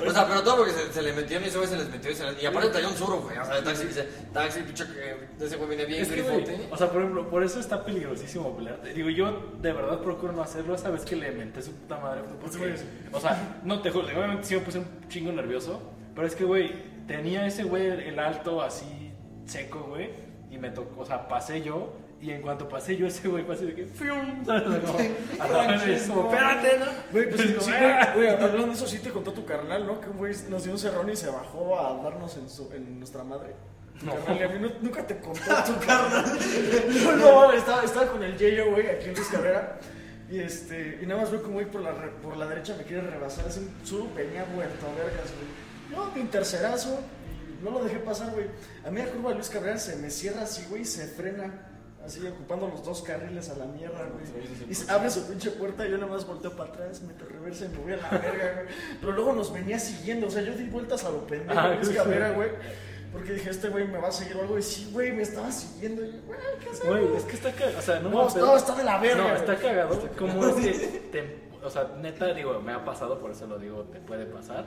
O sea, pero todo porque se, se le metió y ese güey se les metió y se les... Y aparte traía un suro, güey. O sea, el taxi dice, taxi, pinche, que ese güey viene bien es que, güey, o sea, por ejemplo, por eso está peligrosísimo pelearte. Digo, yo de verdad procuro no hacerlo, esa vez que le menté su puta madre. fue Porque, o sea, no te juro, obviamente sí me puse un chingo nervioso, pero es que, güey, tenía ese güey el, el alto así seco, güey, y me tocó, o sea, pasé yo. Y en cuanto pasé yo, ese güey pasé de que ¡fium! ¿sabes? Como, a la vez, es como, espérate, ¿no? Güey, pues Es sí, "Ah". güey, hablando de eso, sí te contó tu carnal, ¿no? Que un güey nos dio un cerrón y se bajó a darnos en, su, en nuestra madre. Tu No. carnal, y a mí no- nunca te contó tu carnal. No, no, estaba, estaba con el Yeyo, güey, aquí en Luis Cabrera. Y este, y nada más veo como güey por la, por la derecha me quiere rebasar, así su venía vuelto, vergas, güey. Yo, mi tercerazo, y no lo dejé pasar, güey. A mí la curva de Luis Cabrera se me cierra así, güey, y se frena. Así ocupando los dos carriles a la mierda, güey. Y abre su pinche puerta y yo nada más volteo para atrás, meto reversa y me voy a la verga, güey. Pero luego nos venía siguiendo, o sea, yo di vueltas a lo pendejo, Ah. Cabrera, güey. Porque dije, este güey me va a seguir o algo. Y sí, güey, me estaba siguiendo. Y yo, güey, ¿qué haces? Güey, es que está cagado. O sea, no, No, está, está de la verga. No, está cagado. Como es que, te- o sea, neta, digo, me ha pasado, por eso lo digo, te puede pasar.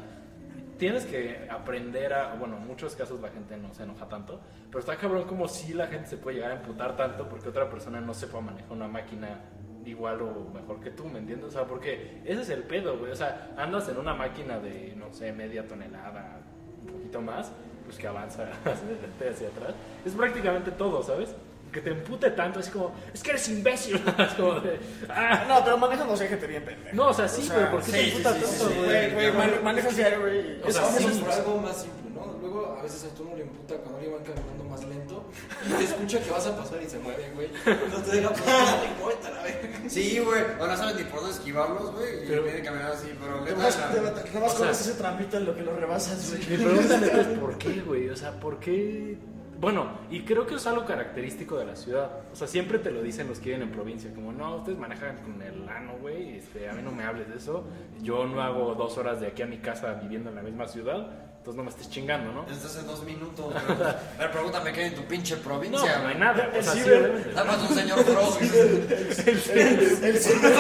Tienes que aprender a, bueno, en muchos casos la gente no se enoja tanto, pero está cabrón como si la gente se puede llegar a emputar tanto porque otra persona no sepa manejar una máquina igual o mejor que tú, ¿me entiendes? O sea, porque ese es el pedo, güey. O sea, andas en una máquina de, no sé, media tonelada, un poquito más, pues que avanza hacia atrás. Es prácticamente todo, ¿sabes? Que te empute tanto, es como, es que eres imbécil. es como de, ah, No, pero manejas no sé gente bien pendejo. no, o sea, sí, O sea, pero ¿por qué te sí, emputa sí, sí, tanto, sí, güey? Güey, güey, man- manejas diario, güey. O sea, eso- por algo más simple, ¿no? Luego a veces a tú no le imputa cuando alguien va caminando más lento y te escucha que vas a pasar y se mueve, güey. No te deja pasar, te mueve a la verga. Sí, güey. O no saben ni por dónde esquivarlos, güey. Y Pero- viene caminando así, pero Te le vas, da te, la- te- te vas O sea- con ese tramito en lo que lo rebasas, güey. Mi pregunta es ¿por qué, güey? O sea, ¿por qué? Bueno, y creo que es algo característico de la ciudad. O sea, siempre te lo dicen los que viven en provincia, como, no, ustedes manejan con el ano, güey, este, a mí no me hables de eso. Yo no hago dos horas de aquí a mi casa viviendo en la misma ciudad. Entonces no me estés chingando, ¿no? Desde hace dos minutos. pero- A ver, pregúntame qué hay en tu pinche No, provincia. no hay güey. nada. O El sea, sí, ciber- obviamente. Nada más un señor Frog. El, el ciber.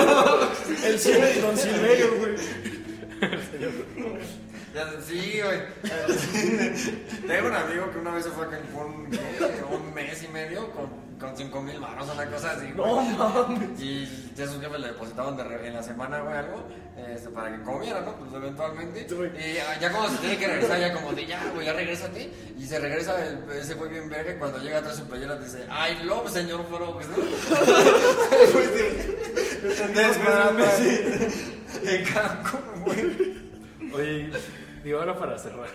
El ciber Don Silverio, güey. Ya, Sí, güey. Tengo un amigo que una vez se fue a Cancún un mes y medio con, con 5 mil manos, una cosa así, güey. No mames. Y ya sus jefes le depositaban de re- en la semana, güey, algo, este, para que comiera, ¿no? Pues eventualmente. Y ah, ya cuando se tiene que regresar, ya como de, ya, güey, ya regresa a ti. Y se regresa el- ese güey bien verga y cuando llega atrás su playera dice, I love señor ¿no? Güey, de-. En Cancún, güey. Oye, digo, ahora para cerrar,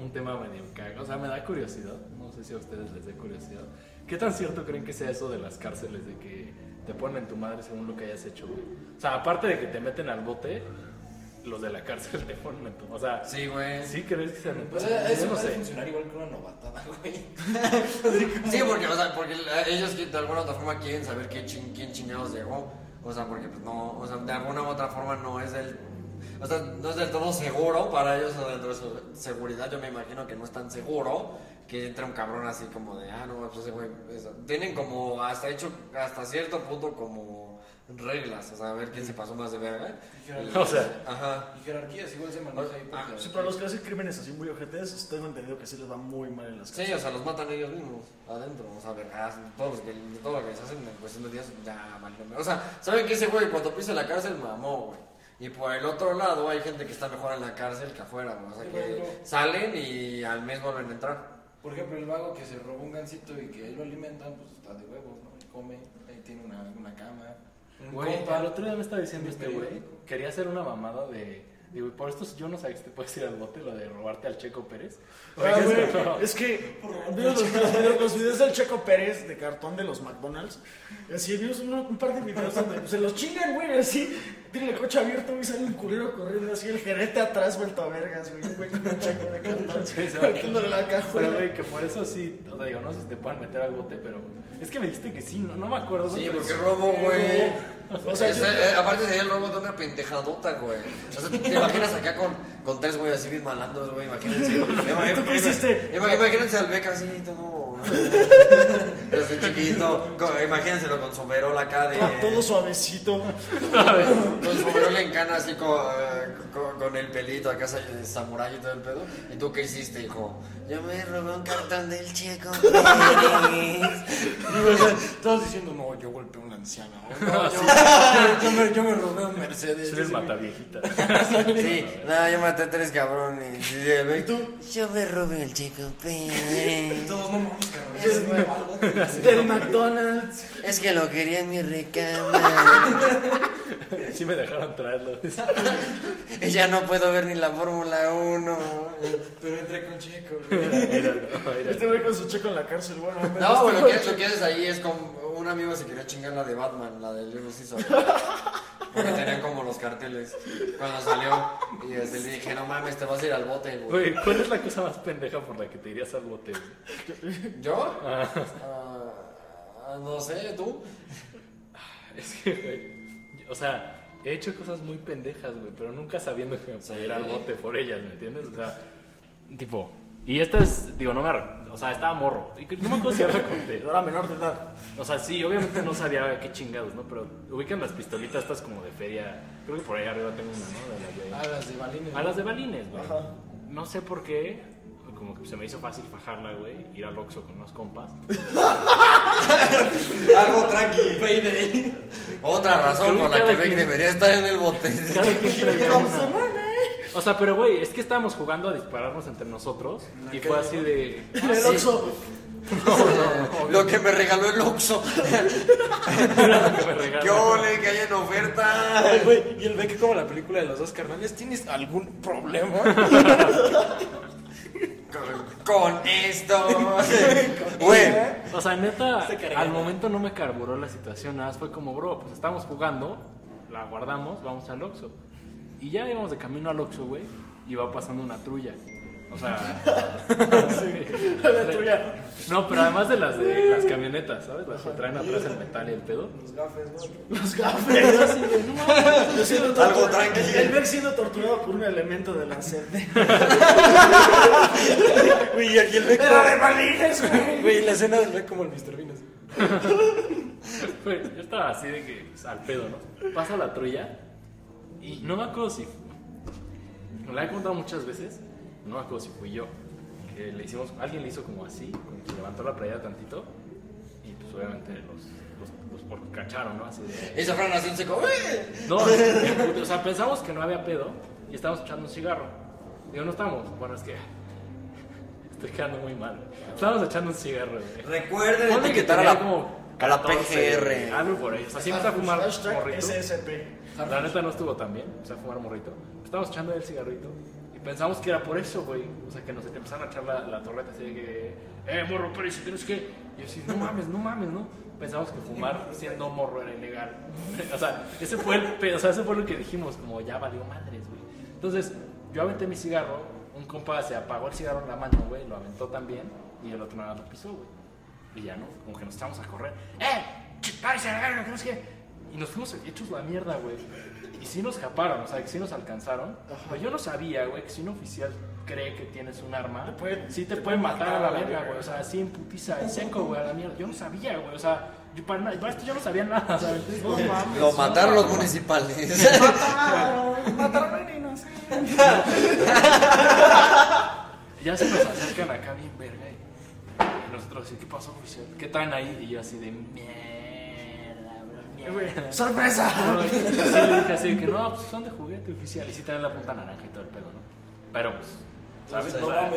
un tema medio caga. O sea, me da curiosidad. No sé si a ustedes les dé curiosidad. ¿Qué tan cierto creen que sea eso de las cárceles de que te ponen tu madre según lo que hayas hecho, güey? O sea, aparte de que te meten al bote, los de la cárcel te ponen en tu. O sea, Sí, güey. ¿sí crees que sea neta? Pues eh, Yo eso no sé. funcionar igual que una novatada, güey. Sí, porque, o sea, porque ellos de alguna u otra forma quieren saber qué chin- quién chingados llegó. O sea, porque pues no, o sea, de alguna u otra forma no es del, o sea, no es del todo seguro para ellos o dentro de su seguridad. Yo me imagino que no es tan seguro que entre un cabrón así como de, ah, no, pues ese güey, eso. tienen como hasta hecho, hasta cierto punto como reglas, o sea, a ver quién se pasó más de verga. O sea, Ajá. Y jerarquías igual se maneja ahí. por Ah. Sí, para los que hacen crímenes así muy ojetes, tengo entendido que sí les va muy mal en las Sí, cárceles. o sea, los matan ellos mismos adentro. O sea, vergas, todos los que, todo lo que les hacen en cuestión de días, ya valió. O sea, ¿saben que ese güey cuando pisa la cárcel mamó, güey? Y por el otro lado hay gente que está mejor en la cárcel que afuera, güey. O sea, Sí, que bueno. salen y al mes vuelven a entrar. Por ejemplo, el vago que se robó un gancito y que ahí lo alimentan, pues está de huevos, ¿no? Y come, ahí tiene una, una cama. Un güey, compa. el otro día me estaba diciendo este güey, quería hacer una mamada de. Digo, y por esto yo no sabía que te puedes ir al bote, lo de robarte al Checo Pérez. Ah, Oye, güey, es que no. es que vimos los, los videos, los videos del Checo Pérez de cartón de los McDonald's. Así vimos un, un par de videos donde se los chingan, güey, así. Tiene el coche abierto, güey, sale un culero corriendo así, el gerente atrás vuelto a vergas, güey, un güey con un checo de cartón, Sí, metiéndole la Pero, cajuela. güey, que por eso sí, o sea, digo, no sé si te puedan meter al bote, pero es que me dijiste que sí, no, no me acuerdo. Sí, porque robo, güey. O sea, Es- yo- eh, aparte sería el robo de una pendejadota, güey. O sea, te imaginas acá con, con tres güey así bien malandros, güey. Imagínense. Ima- ¿Tú qué hiciste? ima- Imagínense al Beca así, todo. Desde chiquito. Co- Imagínenselo con acá de. todo suavecito. Con su verol en cana así con, eh, con, con el pelito acá sa- samurái y todo el pedo. ¿Y tú qué hiciste, hijo? Yo me robé un cartón del checo. Todos diciendo, no, yo golpeé a No, yo, yo- yo me, yo me robé un Mercedes. Soy yo el sí- mataviejita. Sí, no, yo maté a tres cabrones. Y ¿Tú? Yo me robé el checo Pérez. Todos no mames, cabrón. Es nuevo. Del McDonald's. Es que lo quería en mi recámara. Sí me dejaron traerlo. Y ya no puedo ver ni la Fórmula 1. Pero entré con Checo, güey. Era, no, era- Este güey con su checo en la cárcel, bueno. No, lo que, lo que haces ahí es como un amigo se quería chingar la de Batman, la de Little Caesar. Porque tenían como los carteles cuando salió. Y este, le dije, no mames, te vas a ir al bote, güey. Güey, ¿cuál es la cosa más pendeja por la que te irías al bote? güey? ¿Yo? Ah, Ah, no sé, ¿tú? es que, güey, o sea, he hecho cosas muy pendejas, güey, pero nunca sabiendo que me podía ir al bote por ellas, ¿me entiendes? O sea, tipo, y esta es, digo, no me, ar- o sea, estaba morro, no me acuerdo si ya lo conté. Era menor de edad. O sea, sí, obviamente no sabía qué chingados, ¿no? Pero ubican las pistolitas estas como de feria, creo que por ahí arriba tengo una, ¿no? De las de- Ah, las de balines. A las de balines, güey. Ajá. No sé por qué, como que se me hizo fácil fajarla, güey, ir al Oxxo con unos compas. Algo tranqui. Otra razón por la que quien- debería estar en el bote. Cada quien traía una. O sea, pero güey, es que estábamos jugando a dispararnos entre nosotros y fue así de... En el Sí. Oxxo. Lo que me regaló el Oxxo. Que. ¡Qué ole, que hay en oferta! Ay, güey, y el ve que como la película de los dos carnales, ¿tienes algún problema? Con, con esto. Güey. O sea, neta, al momento no me carburó la situación, nada más fue como, bro, pues estamos jugando, la guardamos, vamos al Oxxo. Y ya íbamos de camino al Oxxo, güey, y va pasando una trulla. O sea, La trulla No, pero además de las de las camionetas, ¿sabes? Las que traen atrás el metal y el pedo. Los gafes, ¿no? los gafes. yo así de, no mames, yo siendo Algo torturado- tranqui. El ver siendo torturado por un elemento de la sed. Güey, y el Beck Era de balines, güey. Güey, la escena del Beck como el Mr. Bean así. Güey, yo estaba así de que, pues, al pedo, ¿no? Pasa la trulla y no me acuerdo si. Me la he contado muchas veces, no me acuerdo si fui yo. Que le hicimos, alguien le hizo como así, como que levantó la playera tantito y pues obviamente los, los, cacharon, ¿no? Así de. Y se fueron así seco, ¡eh! No, o sea, pensamos que no había pedo y estábamos echando un cigarro. Digo, no estamos. Bueno, es que estoy quedando muy mal. Estábamos echando un cigarro, güey. Recuerden etiquetar a la, como a la 14, PGR. Algo por ahí. O sea, sí empecé a fumar morrito. SSP. La neta no estuvo tan bien. Empecé a fumar morrito. Estábamos echando el cigarrito. Y pensamos que era por eso, güey. O sea, que nos empezaron a echar la, la torreta así de que, eh, morro, pero si tienes que. Y yo así, no mames, no mames, ¿no? Pensamos que fumar siendo morro era ilegal. o sea, ese fue el o sea, eso fue lo que dijimos, como ya valió madres, güey. Entonces, yo aventé mi cigarro, un compa se apagó el cigarro en la mano, güey, lo aventó también, y el otro nada lo pisó, güey. Y ya no, como que nos echamos a correr. ¡Eh! ¡Párese que no sé qué! Y nos fuimos hechos la mierda, güey. Y sí nos escaparon, o sea, que sí nos alcanzaron. Pero yo no sabía, güey, que si un oficial cree que tienes un arma, Te puede- sí te, te puede puede matar a matar la a la verga, güey. O sea, así en putiza, en seco, güey, a la mierda. Yo no sabía, güey, o sea, yo para, esto yo no sabía nada, ¿sabes? No mames. Lo no, mataron los municipales. Mataron, mataron a niños. Ya se nos acercan acá bien verga. Y nosotros así, ¿qué pasó, oficial? ¿Qué traen ahí? Y yo así de mierda. ¡Sorpresa! No, y sí le dije así que no, pues son de juguete oficial. Y sí traen la punta naranja y todo el pedo, ¿no? Pero pues, ¿sabes? O sea,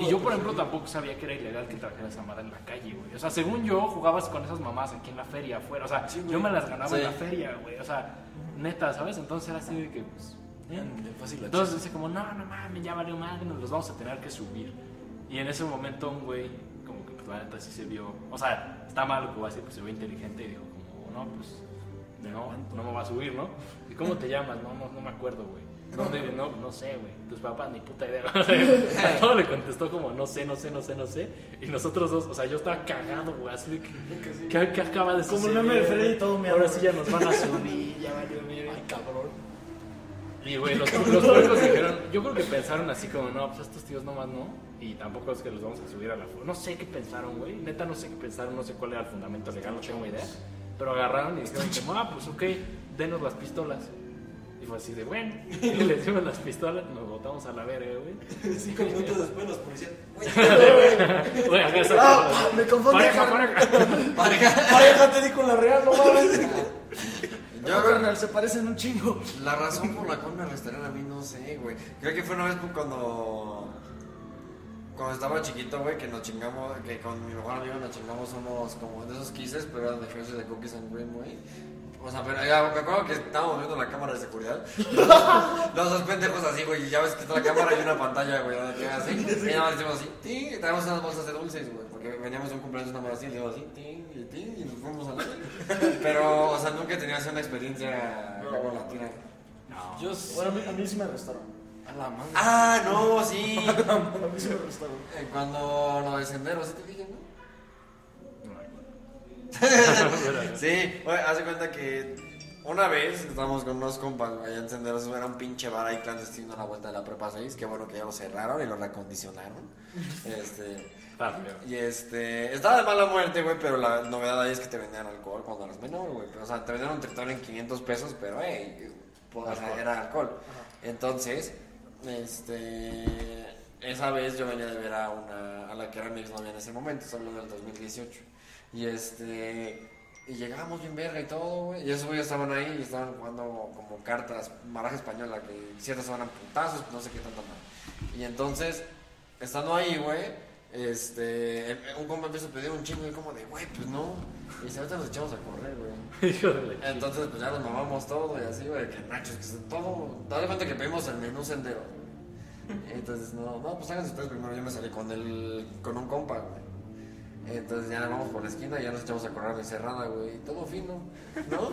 y yo, por ejemplo, tampoco sabía que era ilegal que trajeras esa madre en la calle, güey. O sea, según yo, jugabas con esas mamás aquí en la feria afuera. O sea, yo me las ganaba Sí. en la feria, güey. O sea, neta, ¿sabes? Entonces era así de que, pues. ¿eh? Fácil la Entonces dice como, no, no mames, ya valió madre, nos los vamos a tener que subir. Y en ese momento un güey, como que pues la neta sí se vio, o sea, está mal lo que voy a decir, pues se ve inteligente y dijo como, no, pues, no, no me va a subir, ¿no? ¿Y cómo te llamas? No, no, no me acuerdo, güey. ¿Dónde? No, no sé, güey. Tus papás ni puta idea. O sea, a todo le contestó como, no sé, no sé, no sé, no sé. Y nosotros dos, o sea, yo estaba cagado, güey, así de que, ¿qué, qué acaba de Como suceder? el meme de Freddy, todo meado, Ahora sí ya nos van a subir, ya valió, mire. Ay, cabrón. Y güey, los, los puercos dijeron, yo creo que pensaron así como, no, pues estos tíos nomás no, y tampoco es que los vamos a subir a la fu-". No sé qué pensaron, güey, neta no sé qué pensaron, no sé cuál era el fundamento legal, no tengo idea. Pero agarraron y dijeron como, ah, pues ok, denos las pistolas. Y fue así de, bueno, y les dimos las pistolas, nos botamos a la verga, güey. Cinco minutos después los policías. Güey, está. Ah, me confundí. Pareja, pareja. Pareja. Ya te di con la real, no mames. Creo carnal, se parecen un chingo. La razón por la cual me arrestaron a mí no sé, güey. Creo que fue una vez cuando. Cuando estaba chiquito, güey, que nos chingamos, que con mi mejor amigo nos chingamos unos como de esos kisses, pero eran de Hershey de Cookies and Cream, güey. O sea, pero ya me acuerdo que estábamos viendo la cámara de seguridad. Los dos pendejos así, güey, y ya ves que está la cámara y una pantalla, güey, así. Y nada más decimos así, ting, y traemos unas bolsas de dulces, güey, porque veníamos de un cumpleaños una madre así, y decimos así, ting, y ting, y nos fuimos a la. Pero, o sea, nunca tenías una experiencia acá con la tira. Yo Bueno, a mí, a mí sí me arrestaron. A la madre. Ah, no, sí. A. Eh, Cuando lo de Sendero, ¿sí te dije, no? Sí, oye, haz de cuenta que una vez estábamos con unos compas allá en Senderos, era un pinche bar ahí clandestino a la vuelta de la prepa 6, que bueno que ya lo cerraron y lo recondicionaron. Este, feo. y este, estaba de mala muerte, güey, pero la novedad ahí es que te vendían alcohol cuando eras menor, güey. O sea, te vendían un trictor en 500 pesos, pero, hey, sea, era alcohol. Entonces, este, esa vez yo venía de ver a una, a la que era mi exnovia en ese momento, solo del 2018. Y este, y llegábamos bien verga y todo, güey. Y esos güeyes estaban ahí y estaban jugando como cartas, baraja española, que ciertas eran putazos, no sé qué tanto más. Y entonces, estando ahí, güey, este, un compa empieza a pedir un chingo y como de, güey, pues no. Y dice, ahorita nos echamos a correr, güey. Entonces, pues ya nos mamamos todo y así, güey, que nachos, que todo. Dale cuenta que pedimos el menú sendero. Entonces, no, no, pues háganse ustedes primero. Yo me salí con el, con un compa, güey. Entonces ya vamos por la esquina y ya nos echamos a correr de cerrada, güey. Todo fino, ¿no?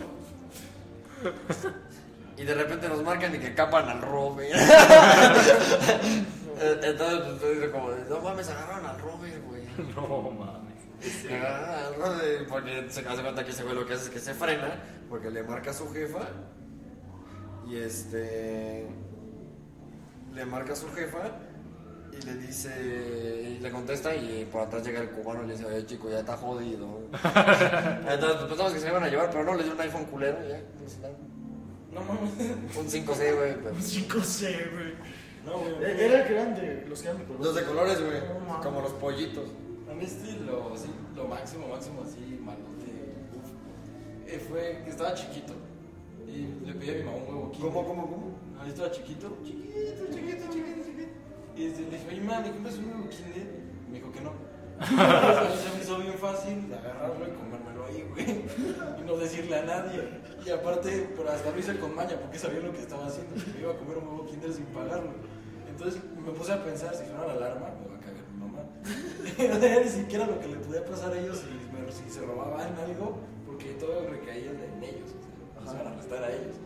Y de repente nos marcan y que capan al robe. Eh, Entonces, pues, dice como, no mames, agarraron al Robert, güey. No mames. Agarraron al Robert, porque se hace cuenta que ese güey lo que hace es que se frena, porque le marca a su jefa, y este, le marca a su jefa, y le dice, y le contesta, y por atrás llega el cubano y le dice, oye chico, ya está jodido. Entonces pues, pensamos que se iban a llevar, pero no, le dio un iPhone culero, ya. No mames. Un 5C, güey. pero- Un 5C, güey. No, güey. Eh, Era el grande, los que eran de color. Los de colores, güey, No como los pollitos. A mí este, lo, sí, lo máximo, máximo, así, malote, uf, eh, fue que estaba chiquito y le pedí a mi mamá un huevo Kinder. ¿Cómo, cómo, cómo? Ah, yo estaba chiquito, chiquito, chiquito, chiquito, chiquito. Y este, le dije, oye, mamá, ¿me compras un huevo Kinder? Y me dijo que no. Entonces se me hizo bien fácil agarrarlo y comérmelo ahí, güey. Y no decirle a nadie. Y aparte, pero hasta lo hice con maña porque sabía lo que estaba haciendo. Me iba a comer un huevo Kinder sin pagarlo. Entonces me puse a pensar, si suena la alarma, me va a cagar mi mamá. no sabía ni siquiera lo que le podía pasar a ellos si, me- si se robaban algo, porque todo recaía en ellos. O sea, iban a arrestar a ellos.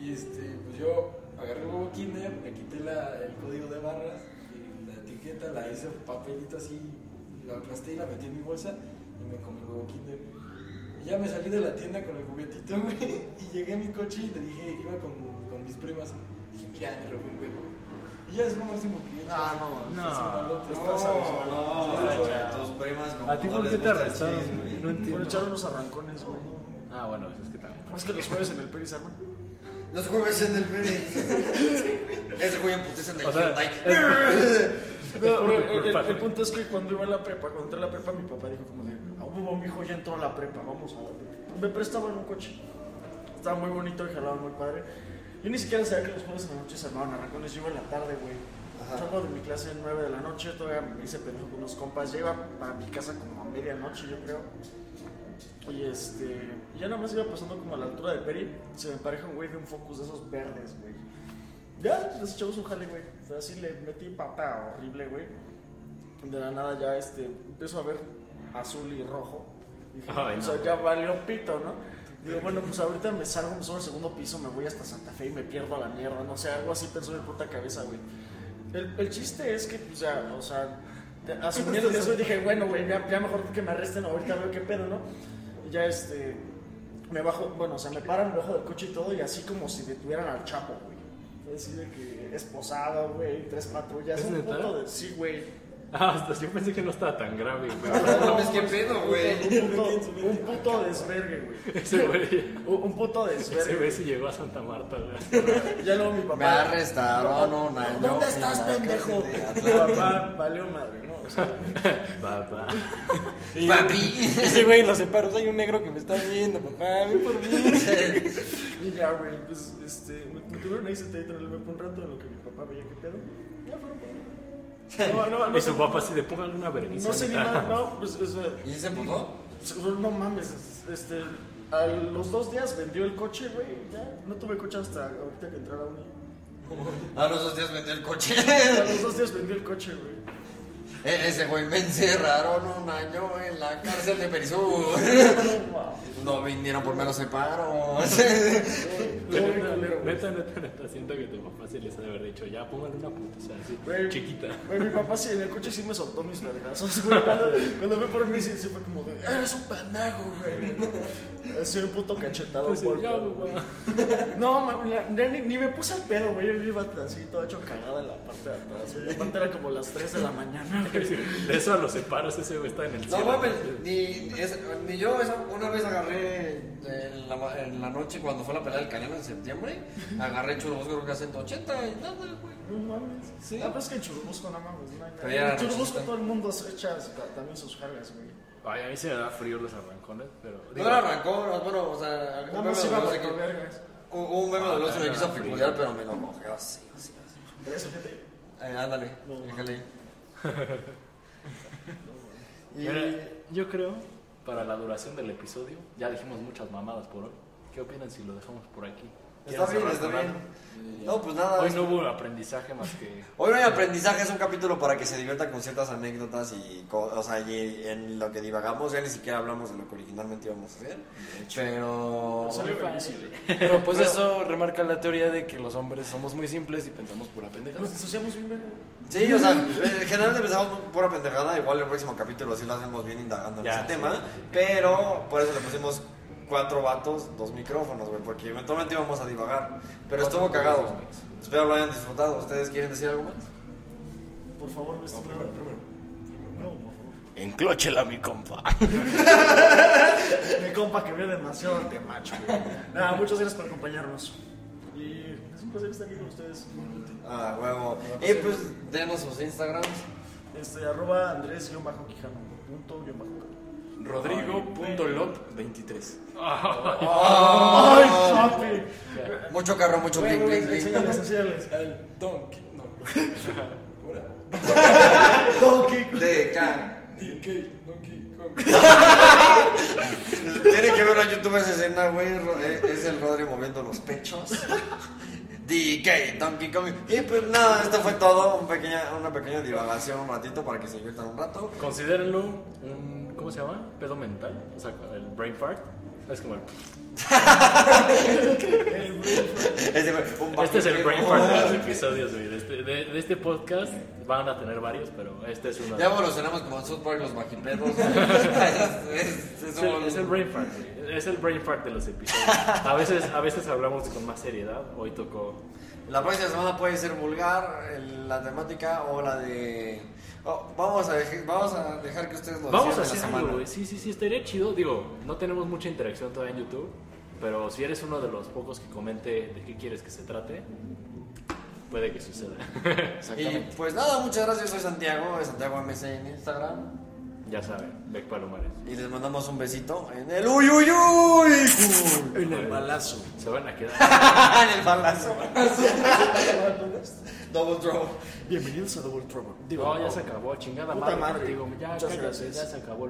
Y este, pues yo agarré el huevo Kinder, le quité la- el código de barras, y la etiqueta, la hice papelito así, la aplasté y la metí en mi bolsa y me comí el huevo Kinder. Y ya me salí de la tienda con el juguetito, güey, y llegué a mi coche y le dije, iba con, con mis primas, dije, mira, me robé un huevo. Y ya es lo máximo que he hecho. Ah, no, no. No, no, tus primas como ¿A ti por no qué te arrestaron? No Por entiendo. echar unos arrancones, güey. Ah, bueno, es que también. Es que los jueves en el Peris arman. Los jueves en el Pérez. Ese güey en putiza en el. No, por el, el- el punto es que cuando iba a la prepa, cuando entré a la prepa, mi papá dijo como de, a huevo, mi hijo ya entró a la prepa, vamos a la Me prestaban un coche. Estaba muy bonito y jalaba muy padre. Yo ni siquiera sabía que los jueves en la noche se armaban arrancones, yo iba en la tarde, güey. Salgo de mi clase a 9 de la noche, todavía me hice pendejo con unos compas. Ya iba a mi casa como a medianoche, yo creo. Y este, ya nada más iba pasando como a la altura de Peri, se me empareja un güey de un Focus de esos verdes, güey. Ya, les echamos un jale, güey. O sea, así le metí pata horrible, güey. De la nada ya, este, empiezo a ver azul y rojo. Dije, Ay, o sea, no. ya valió pito, ¿no? Digo, bueno, pues ahorita me salgo, me subo al segundo piso, me voy hasta Santa Fe y me pierdo a la mierda, no sé, algo así pensó en mi puta cabeza, güey. El, el chiste es que, pues ya, o sea, riesgo y dije, bueno, güey, ya, ya mejor que me arresten, ahorita veo qué pedo, ¿no? Y ya, este, me bajo, bueno, o sea, me paran, me bajo del coche y todo, y así como si detuvieran al Chapo, güey. Es decir, de que esposado, güey, tres patrullas, ¿Es un puto de, sí, güey. Ah, hasta yo pensé que no estaba tan grave, güey. No mames, qué pedo, güey. Un puto, un puto desvergue, güey. Ese güey, Un, un puto ese desvergue. güey sí llegó a Santa Marta, güey. Ya luego mi papá. Me arrestaron un año. ¿Dónde estás, pendejo? papá valió madre, ¿no? O sea, Va, va. Papi. Ese güey los separos hay un negro que me está viendo, papá, ven por mí. y ya, güey, pues, este, me, me tuvieron ahí sentadito en el por un rato en lo que mi papá veía qué pedo. Ya fueron por mí. No, no, no. Y su papá así de póngale una vergüenza. No sé ni nada, no, pues, o sea, ¿Y se emputó? no mames, este, a los dos días vendió el coche, güey, ya, no tuve coche hasta ahorita que entrara uni. A los dos días vendió el coche. A los dos días vendió el coche, güey. E- Ese güey me encerraron un año en la cárcel de Perisur. Wow. No vinieron por menos separos. Neta, neta, neta, siento que tu papá se les ha de haber dicho, ya póngale una putiza así, chiquita. Güey, mi papá sí, en el coche sí me soltó mis vergazos, güey. Cuando, cuando me por mí sí, sí fue como de, eres un pendejo, güey. Así un puto cachetado. Pues, güey. No, mami, ya- ya ni, ni me puse al pedo, güey. Yo iba así todo hecho cagada en la parte de atrás. güey. Aparte era como las 3 de la mañana. De eso a los separos, ese güey está en el No cielo. mames, ni, es- ni yo esa- una vez agarré en la, ma- en la noche cuando fue la pelea del Canelo en septiembre, agarré churros creo que a 180 y nada, güey. No mames. Sí. Ah, pues es que en Churubusco no mames. No hay Pero nada. ya En era Churubusco racista. todo el mundo se echa ta- también sus cargas, güey. Ay, a mí se me da frío los arrancones, pero... No digo, era arrancó, no, bueno, o sea, Nada un más meme iba de a vergas. un- un meme de los que me Ah, quiso no, picudear, pero me lo cogió así, así, así. Eso, gente. Eh, ándale, No, déjale. Y yo creo, para la duración del episodio, ya dijimos muchas mamadas por hoy. ¿Qué opinan si lo dejamos por aquí? Está ¿Quieres bien, está bien. No, pues nada. Hoy es- no hubo aprendizaje más que... Hoy no hay aprendizaje, es un capítulo para que se diviertan con ciertas anécdotas y, o sea, y en lo que divagamos, ya ni siquiera hablamos de lo que originalmente íbamos a hacer. Pero... Salió buenísimo. Pero pues eso remarca la teoría de que los hombres somos muy simples y pensamos pura pendejada. Nos disociamos bien. Sí, o sea, eh, generalmente pensamos pura pendejada, igual el próximo capítulo sí lo hacemos bien indagando en Ya, ese sí. tema, pero por eso le pusimos cuatro vatos, dos micrófonos, güey, porque eventualmente íbamos a divagar. Pero estuvo cagado. Espero lo hayan disfrutado. ¿Ustedes quieren decir algo más? Por favor, no estés primero, primero. No, por favor. Enclóchela, mi compa. Mi compa que ve demasiado arte macho. güey. Nada, muchas gracias por acompañarnos. Y es un placer estar aquí con ustedes. Ah, huevo. Y pues, denos sus Instagrams. Este, arroba Andrés-Quijano. Punto, guion bajo. Rodrigo.lop23. ¡Ay, papi! Mucho carro, mucho bling, bling, bling. enséñales, enséñales. El donkey. No. Donkey. De. DK. Donkey Kong. Tiene que ver a YouTube esa escena, güey. Eh, Es el Rodri moviendo los pechos. DK, Donkey Kong. Y pues nada, esto fue todo. Un pequeña, una pequeña divagación, un ratito para que se diviertan un rato. Considérenlo un... ¿Cómo se llama? Pedo mental. O sea, el brain fart. Es como el... Este, Este es el brain fart de los episodios, güey. De este, de, de este podcast van a tener varios, pero este es uno. Ya evolucionamos como South Park los bajipedos. es, un- es el brain fart, güey. Es el brain fart de los episodios. A veces, a veces hablamos con más seriedad. Hoy tocó. La próxima semana puede ser vulgar el- la temática o la de. oh, vamos, a vamos a dejar que ustedes lo Vamos a decidan hacer la algo, semana. güey. Sí, sí, sí, estaría chido. Digo, no tenemos mucha interacción todavía en YouTube. Pero si eres uno de los pocos que comente de qué quieres que se trate, puede que suceda. Y pues nada, muchas gracias. Soy Santiago, de Santiago MC en Instagram. Ya saben, Beck Palomares. Y les mandamos un besito en el uy uy uy. En el balazo. Se van a quedar. en el balazo. Double draw. Bienvenidos a Double Trouble. Digo, No, ya se acabó, chingada Puta madre. madre. Digo, ya, cállate, ya se acabó.